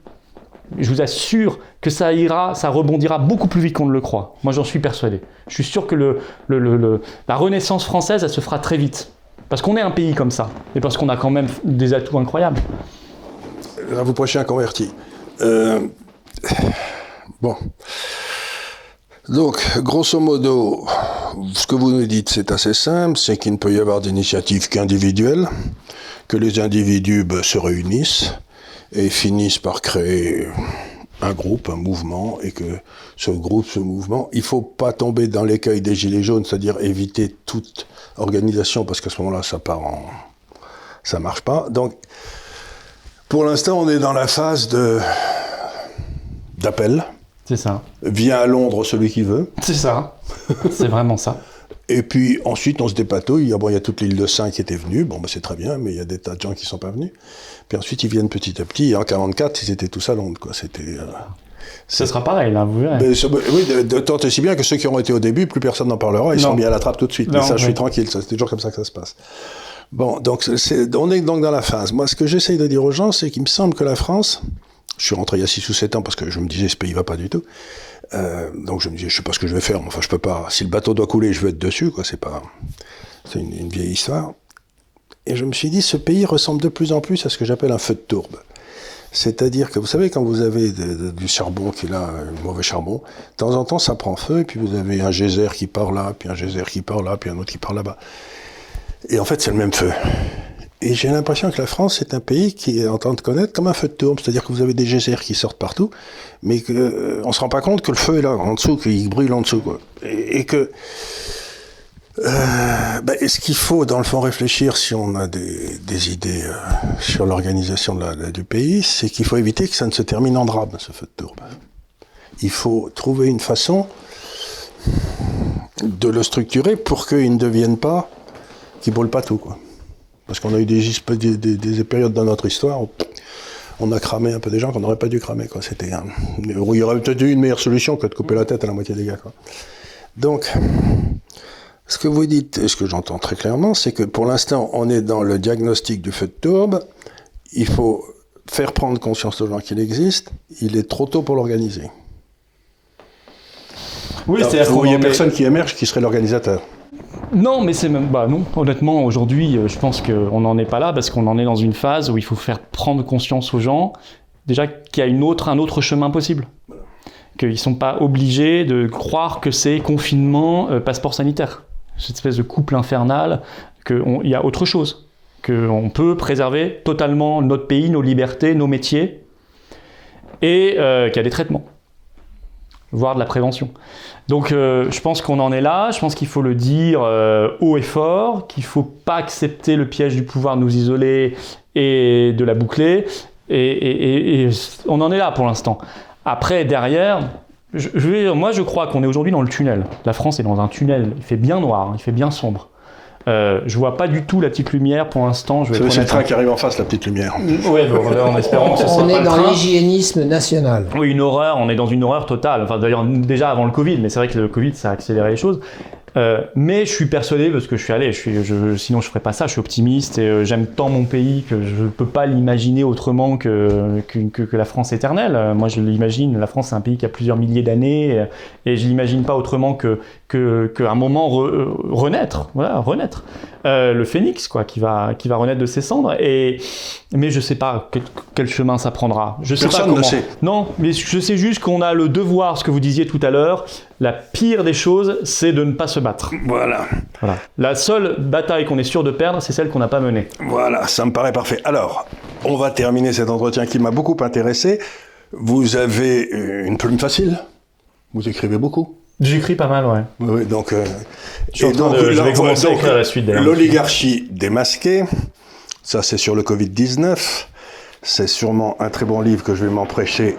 Speaker 2: Je vous assure que ça ira, ça rebondira beaucoup plus vite qu'on ne le croit. Moi, j'en suis persuadé. Je suis sûr que la renaissance française, elle se fera très vite. Parce qu'on est un pays comme ça, et parce qu'on a quand même des atouts incroyables.
Speaker 1: Là, vous prêchez un converti. Euh, Bon. Donc, grosso modo, ce que vous nous dites, c'est assez simple, c'est qu'il ne peut y avoir d'initiative qu'individuelle, que les individus ben, se réunissent et finissent par créer un groupe, un mouvement, et que ce groupe, ce mouvement, il faut pas tomber dans l'écueil des gilets jaunes, c'est-à-dire éviter toute organisation, parce qu'à ce moment-là, ça part en... ça marche pas. Donc, pour l'instant, on est dans la phase de d'appel.
Speaker 2: C'est ça.
Speaker 1: Vient à Londres celui qui veut.
Speaker 2: C'est ça. C'est vraiment ça.
Speaker 1: Et puis ensuite, on se dépatouille. Il y a, bon, il y a toute l'île de Saint qui était venue. Bon, ben, c'est très bien, mais il y a des tas de gens qui sont pas venus. Puis ensuite, ils viennent petit à petit. Et en 44, ils étaient tous à Londres. Quoi. C'était, euh,
Speaker 2: Ce sera pareil, là, vous verrez.
Speaker 1: mais oui, de, de tant et si bien que ceux qui ont été au début, plus personne n'en parlera. Ils
Speaker 2: Non.
Speaker 1: sont mis à la trappe tout de suite.
Speaker 2: Non,
Speaker 1: mais ça, je suis tranquille. Ça, c'est toujours comme ça que ça se passe. Bon, donc c'est, on est donc dans la phase. Moi, ce que j'essaye de dire aux gens, c'est qu'il me semble que la France, je suis rentré il y a 6 ou 7 ans parce que je me disais ce pays va pas du tout. Euh, donc je me disais, je sais pas ce que je vais faire. Enfin, je peux pas. Si le bateau doit couler, je veux être dessus. Quoi, c'est pas. C'est une, vieille histoire. Et je me suis dit, ce pays ressemble de plus en plus à ce que j'appelle un feu de tourbe. C'est-à-dire que vous savez, quand vous avez du charbon qui est là, un mauvais charbon, de temps en temps ça prend feu, et puis vous avez un geyser qui part là, puis un geyser qui part là, puis un autre qui part là-bas. Et en fait, c'est le même feu. Et j'ai l'impression que la France est un pays qui est en train de connaître comme un feu de tourbe, c'est-à-dire que vous avez des geysers qui sortent partout, mais qu'on ne se rend pas compte que le feu est là, en dessous, qu'il brûle en dessous. Et, que euh, ben, Est-ce qu'il faut, dans le fond, réfléchir si on a des, des idées euh, sur l'organisation du pays C'est qu'il faut éviter que ça ne se termine en drame, ce feu de tourbe. Il faut trouver une façon de le structurer pour qu'il ne devienne pas, qu'il brûle pas tout. Quoi. Parce qu'on a eu des, des, des, périodes dans notre histoire où on a cramé un peu des gens qu'on n'aurait pas dû cramer. Quoi. C'était, il y aurait peut-être eu une meilleure solution que de couper la tête à la moitié des gars. Quoi. Donc, ce que vous dites, et ce que j'entends très clairement, c'est que pour l'instant, on est dans le diagnostic du feu de tourbe. Il faut faire prendre conscience aux gens qu'il existe. Il est trop tôt pour l'organiser. Oui, c'est-à-dire qu'il n'y a personne qui émerge qui serait l'organisateur.
Speaker 2: Non, mais c'est même. Bah non, honnêtement, aujourd'hui, euh, je pense qu'on n'en est pas là parce qu'on en est dans une phase où il faut faire prendre conscience aux gens, déjà qu'il y a une autre, un autre chemin possible. Qu'ils ne sont pas obligés de croire que c'est confinement, euh, passeport sanitaire. Cette espèce de couple infernal, qu'il y a autre chose. Qu'on peut préserver totalement notre pays, nos libertés, nos métiers, et euh, qu'il y a des traitements, voire de la prévention. Donc euh, je pense qu'on en est là, je pense qu'il faut le dire euh, haut et fort, qu'il ne faut pas accepter le piège du pouvoir de nous isoler et de la boucler, et, on en est là pour l'instant. Après, derrière, je, moi je crois qu'on est aujourd'hui dans le tunnel. La France est dans un tunnel, il fait bien noir, il fait bien sombre. Euh, je vois pas du tout la petite lumière pour l'instant.
Speaker 1: C'est le train qui arrive en face, la petite lumière.
Speaker 2: Oui, en espérant que ce
Speaker 3: On est dans l'hygiénisme national.
Speaker 2: Oui, une horreur, on est dans une horreur totale. Enfin, d'ailleurs, déjà avant le Covid, mais c'est vrai que le Covid, ça a accéléré les choses. Euh, mais je suis persuadé, parce que je suis allé, je suis, je, sinon je ferais pas ça, je suis optimiste et euh, j'aime tant mon pays que je ne peux pas l'imaginer autrement que, que, que, la France éternelle. Euh, moi je l'imagine, la France c'est un pays qui a plusieurs milliers d'années et, et je l'imagine pas autrement que qu'à un moment renaître, voilà, renaître. le phénix, quoi, qui va, qui va renaître de ses cendres. Et, mais je sais pas quel, chemin ça prendra. Je sais
Speaker 1: Personne
Speaker 2: pas comment.
Speaker 1: ne sait.
Speaker 2: Non, mais je sais juste qu'on a le devoir, ce que vous disiez tout à l'heure, la pire des choses, c'est de ne pas se battre.
Speaker 1: Voilà.
Speaker 2: voilà. La seule bataille qu'on est sûr de perdre, c'est celle qu'on n'a pas menée.
Speaker 1: Voilà, ça me paraît parfait. Alors, on va terminer cet entretien qui m'a beaucoup intéressé. Vous avez une plume facile? Vous écrivez beaucoup?
Speaker 2: J'écris pas mal, ouais.
Speaker 1: Oui, donc. Euh,
Speaker 2: je, donc, je vais commencer à écrire la suite
Speaker 1: L'oligarchie démasquée, ça c'est sur le Covid-19. C'est sûrement un très bon livre que je vais m'emprêcher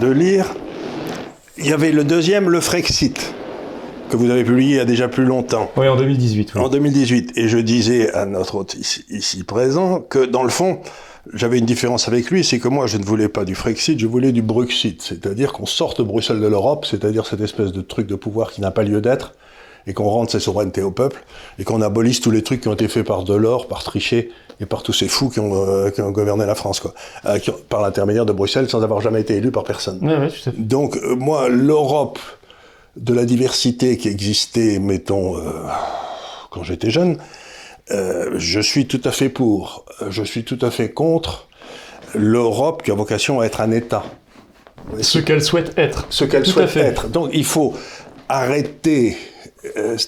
Speaker 1: de lire. Il y avait le deuxième, le Frexit, que vous avez publié il y a déjà plus longtemps.
Speaker 2: Oui, en 2018.
Speaker 1: En 2018. Et je disais à notre hôte ici, présent que, dans le fond, j'avais une différence avec lui, c'est que moi, je ne voulais pas du Frexit, je voulais du Bruxit. C'est-à-dire qu'on sorte Bruxelles de l'Europe, c'est-à-dire cette espèce de truc de pouvoir qui n'a pas lieu d'être, et qu'on rende ses souverainetés au peuple, et qu'on abolisse tous les trucs qui ont été faits par Delors, par Trichet, et par tous ces fous qui ont, euh, qui ont gouverné la France, quoi, euh, par l'intermédiaire de Bruxelles, sans avoir jamais été élu par personne. Donc, euh, moi, l'Europe de la diversité qui existait, mettons, quand j'étais jeune, je suis tout à fait pour. Je suis tout à fait contre l'Europe qui a vocation à être un État.
Speaker 2: Ce qu'elle souhaite être.
Speaker 1: Ce qu'elle souhaite être. Donc, il faut arrêter.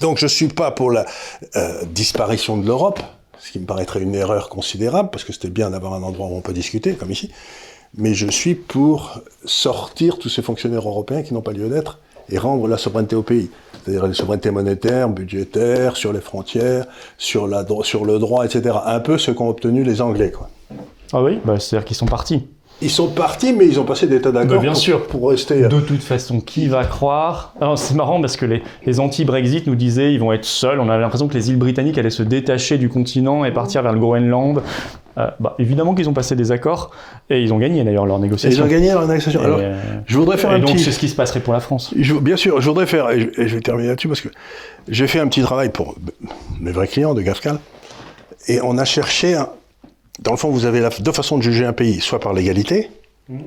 Speaker 1: Donc, je suis pas pour la disparition de l'Europe ce qui me paraîtrait une erreur considérable, parce que c'était bien d'avoir un endroit où on peut discuter, comme ici. Mais je suis pour sortir tous ces fonctionnaires européens qui n'ont pas lieu d'être et rendre la souveraineté au pays. C'est-à-dire la souveraineté monétaire, budgétaire, sur les frontières, sur, la, sur le droit, etc. Un peu ce qu'ont obtenu les Anglais. Quoi.
Speaker 2: Ah oui, bah, c'est-à-dire qu'ils sont partis.
Speaker 1: Ils sont partis, mais ils ont passé des tas d'accords
Speaker 2: bien
Speaker 1: pour,
Speaker 2: sûr.
Speaker 1: pour rester.
Speaker 2: De toute façon, qui va croire? C'est marrant parce que les, les anti-Brexit nous disaient ils vont être seuls. On avait l'impression que les îles britanniques allaient se détacher du continent et partir vers le Groenland. Euh, bah, évidemment qu'ils ont passé des accords et ils ont gagné d'ailleurs leur négociation.
Speaker 1: Ils ont gagné leur négociation. Alors, euh, je voudrais faire
Speaker 2: et
Speaker 1: un
Speaker 2: donc
Speaker 1: petit.
Speaker 2: c'est ce qui se passerait pour la France.
Speaker 1: Je, bien sûr, je voudrais faire et je, et je vais terminer là-dessus parce que j'ai fait un petit travail pour mes vrais clients de Gafcal et on a cherché. Un, dans le fond, vous avez la, deux façons de juger un pays, soit par l'égalité, mmh.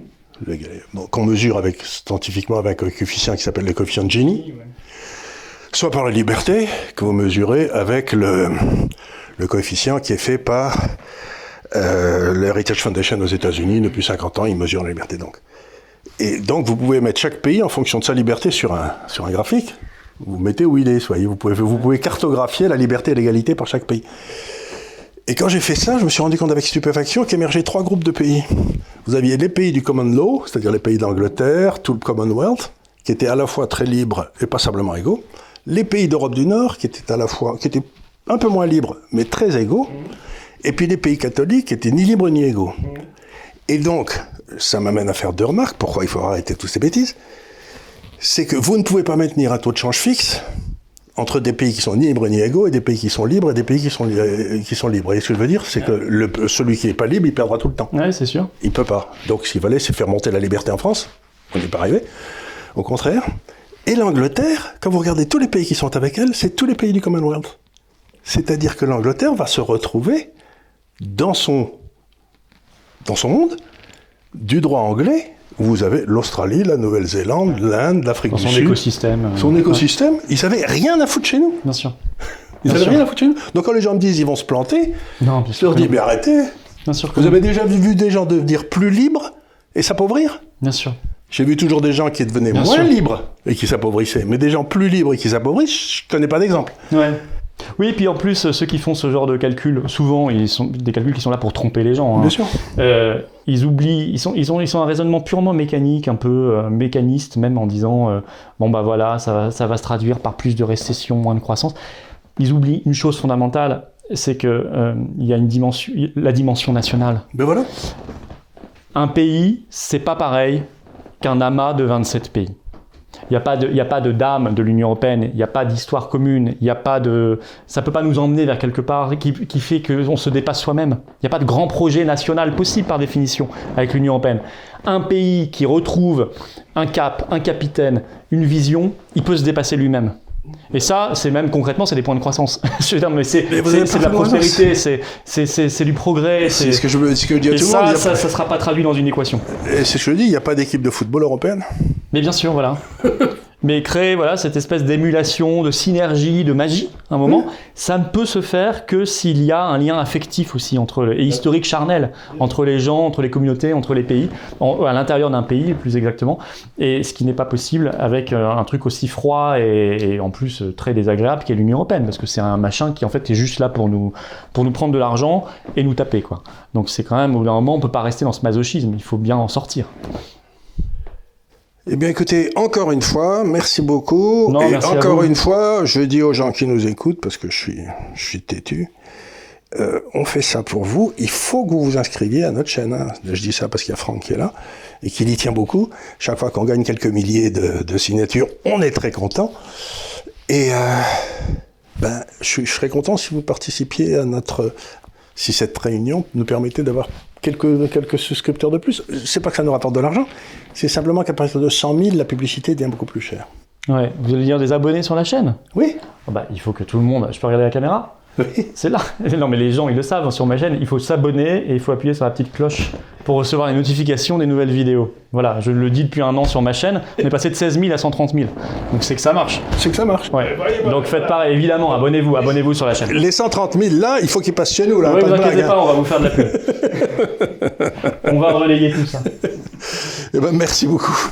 Speaker 1: bon, qu'on mesure avec, scientifiquement avec un coefficient qui s'appelle le coefficient de Gini, ouais. soit par la liberté, que vous mesurez avec le, le coefficient qui est fait par euh, l'Heritage Foundation aux États-Unis depuis 50 ans, ils mesurent la liberté donc. Et donc vous pouvez mettre chaque pays en fonction de sa liberté sur un, sur un graphique. Vous mettez où il est, soyez. Vous pouvez, vous pouvez cartographier la liberté et l'égalité par chaque pays. Et quand j'ai fait ça, je me suis rendu compte avec stupéfaction qu'émergeaient trois groupes de pays. Vous aviez les pays du common law, c'est-à-dire les pays d'Angleterre, tout le Commonwealth, qui étaient à la fois très libres et passablement égaux. les pays d'Europe du Nord, qui étaient à la fois, qui étaient un peu moins libres, mais très égaux, et puis les pays catholiques qui étaient ni libres ni égaux. Et donc, ça m'amène à faire deux remarques, pourquoi il faut arrêter toutes ces bêtises? C'est que vous ne pouvez pas maintenir un taux de change fixe entre des pays qui sont ni libres ni égaux et des pays qui sont libres et des pays qui sont, euh, qui sont libres. Et ce que je veux dire, c'est que le, celui qui n'est pas libre, il perdra tout le temps.
Speaker 2: Ouais, c'est sûr.
Speaker 1: Il peut pas. Donc, ce qu'il fallait, c'est faire monter la liberté en France. On n'y est pas arrivé. Au contraire. Et l'Angleterre, quand vous regardez tous les pays qui sont avec elle, c'est tous les pays du Commonwealth. C'est-à-dire que l'Angleterre va se retrouver dans son, dans son monde du droit anglais. Vous avez l'Australie, la Nouvelle-Zélande, l'Inde, l'Afrique du
Speaker 2: son
Speaker 1: Sud.
Speaker 2: écosystème. euh,
Speaker 1: Son
Speaker 2: ouais.
Speaker 1: écosystème, ils avaient rien à foutre chez nous.
Speaker 2: Bien sûr.
Speaker 1: Ils
Speaker 2: Bien
Speaker 1: avaient
Speaker 2: sûr.
Speaker 1: rien à foutre chez nous. Donc quand les gens me disent ils vont se planter,
Speaker 2: Non,
Speaker 1: je leur dis mais arrêtez.
Speaker 2: Bien sûr
Speaker 1: Vous
Speaker 2: non.
Speaker 1: avez déjà vu des gens devenir plus libres et s'appauvrir?
Speaker 2: Bien sûr.
Speaker 1: J'ai vu toujours des gens qui devenaient
Speaker 2: Bien
Speaker 1: moins
Speaker 2: sûr.
Speaker 1: libres et qui s'appauvrissaient. Mais des gens plus libres et qui s'appauvrissent, je connais pas d'exemple.
Speaker 2: Ouais. Oui, puis en plus, ceux qui font ce genre de calculs, souvent, ils sont des calculs qui sont là pour tromper les gens. hein.
Speaker 1: Bien sûr.
Speaker 2: Euh, ils oublient, ils sont, ils ont, ils sont un raisonnement purement mécanique, un peu euh, mécaniste même, en disant euh, bon bah voilà, ça va, ça va se traduire par plus de récession, moins de croissance. Ils oublient une chose fondamentale, c'est que il y a une dimension, la dimension nationale.
Speaker 1: Ben voilà.
Speaker 2: Un pays, c'est pas pareil qu'un amas de 27 pays. Il n'y a pas de, dame de l'Union européenne, il n'y a pas d'histoire commune, il a pas de, ça peut pas nous emmener vers quelque part qui, qui fait qu'on se dépasse soi-même. Il n'y a pas de grand projet national possible par définition avec l'Union européenne. Un pays qui retrouve un cap, un capitaine, une vision, il peut se dépasser lui-même. Et ça, c'est même concrètement, c'est des points de croissance. Je veux dire, mais c'est de la prospérité, c'est- du progrès.
Speaker 1: C'est ce que je veux, ce que je dis à
Speaker 2: Et
Speaker 1: tout le monde.
Speaker 2: ça, ça, ça sera pas traduit dans une équation.
Speaker 1: Et c'est ce que je dis, il n'y a pas d'équipe de football européenne.
Speaker 2: Mais bien sûr, voilà. Mais créer voilà, cette espèce d'émulation, de synergie, de magie, à un moment, ça ne peut se faire que s'il y a un lien affectif aussi, entre, et historique charnel, entre les gens, entre les communautés, entre les pays, en- à l'intérieur d'un pays plus exactement, et ce qui n'est pas possible avec euh, un truc aussi froid et, et en plus euh, très désagréable qu'est l'Union Européenne, parce que c'est un machin qui en fait est juste là pour nous, pour nous prendre de l'argent et nous taper. quoi. Donc c'est quand même, au bout d'un moment, on ne peut pas rester dans ce masochisme, il faut bien en sortir.
Speaker 1: Eh bien, écoutez, encore une fois, merci beaucoup.
Speaker 2: Non,
Speaker 1: et
Speaker 2: merci
Speaker 1: encore une fois, je dis aux gens qui nous écoutent, parce que je suis, je suis têtu, euh, on fait ça pour vous. Il faut que vous vous inscriviez à notre chaîne. hein. Je dis ça parce qu'il y a Franck qui est là et qui y tient beaucoup. Chaque fois qu'on gagne quelques milliers de, de signatures, on est très content. Et euh, ben, je serais content si vous participiez à notre, si cette réunion nous permettait d'avoir quelques, quelques souscripteurs de plus. C'est pas que ça nous rapporte de l'argent, c'est simplement qu'à partir de 100 000, la publicité devient beaucoup plus chère.
Speaker 2: Ouais, vous allez dire des abonnés sur la chaîne?
Speaker 1: Oui,
Speaker 2: Ah bah, il faut que tout le monde. Je peux regarder la caméra?
Speaker 1: Oui.
Speaker 2: C'est là. Non, mais les gens, ils le savent sur ma chaîne. Il faut s'abonner et il faut appuyer sur la petite cloche pour recevoir les notifications des nouvelles vidéos. Voilà, je le dis depuis un an sur ma chaîne. On est passé de 16 000 à 130 000. Donc c'est que ça marche.
Speaker 1: C'est que ça marche.
Speaker 2: Ouais. Donc faites pareil, évidemment. Abonnez-vous, abonnez-vous sur la chaîne.
Speaker 1: Les 130 000 là, il faut qu'ils passent chez nous là.
Speaker 2: Oui,
Speaker 1: pas
Speaker 2: vous inquiétez pas,
Speaker 1: hein.
Speaker 2: on va vous faire de la pub. on va relayer tout ça.
Speaker 1: Eh ben, merci beaucoup.